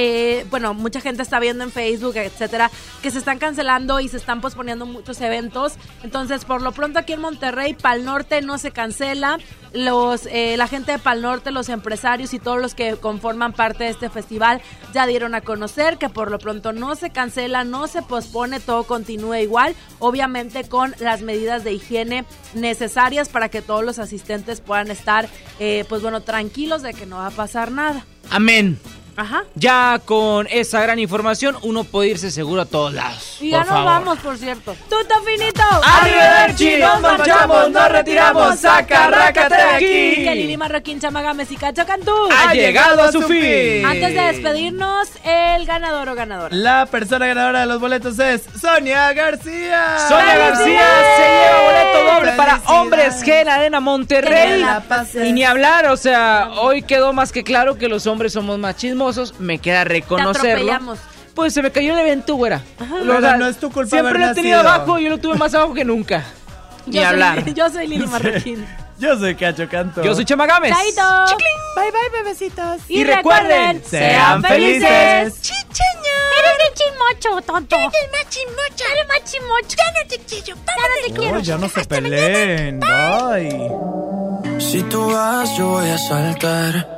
eh, bueno, mucha gente está viendo en Facebook, etcétera, que se están cancelando y se están posponiendo muchos eventos. Entonces, por lo pronto aquí en Monterrey, Pal Norte no se cancela. Los, eh, la gente de Pal Norte, los empresarios y todos los que conforman parte de este festival ya dieron a conocer que por lo pronto no se cancela, no se pospone, todo continúa igual, obviamente con las medidas de higiene necesarias para que todos los asistentes puedan estar, eh, pues bueno, tranquilos de que no va a pasar nada. Amén. Ajá. Ya con esa gran información, uno puede irse seguro a todos lados. Y ya nos favor. vamos, por cierto. ¡Tuto finito! Arrivederci, nos marchamos, nos retiramos, saca, rácate de aquí. Que Lili Marroquín, Chamagames y Cacho Cantú. Ha llegado a su fin. Antes de despedirnos, el ganador o ganadora. La persona ganadora de los boletos es Sonia García. Sonia García se lleva boleto doble para Hombres G en Arena Monterrey. Y ni hablar, o sea, hoy quedó más que claro que los hombres somos más chismosos. Me queda reconocerlo. atropellamos. Pues se me cayó el evento, güera. Pero O sea, no es tu culpa Siempre haber lo he tenido nacido. abajo, yo lo tuve más abajo que nunca. Ni Yo soy- hablar. yo soy Lili Marroquín. Yo soy Cacho Canto. Yo soy Chamagames. Chaito. Bye bye, bebecitos. Y, Y recuerden, sean felices. Chicheño. Eres bien chismocho, tonto. Eres más chismocho. Eres más chismocho. Ya no te quiero. Ya no te quiero. Oh, ya no se peleen. Bye. Si tú vas, yo voy a saltar.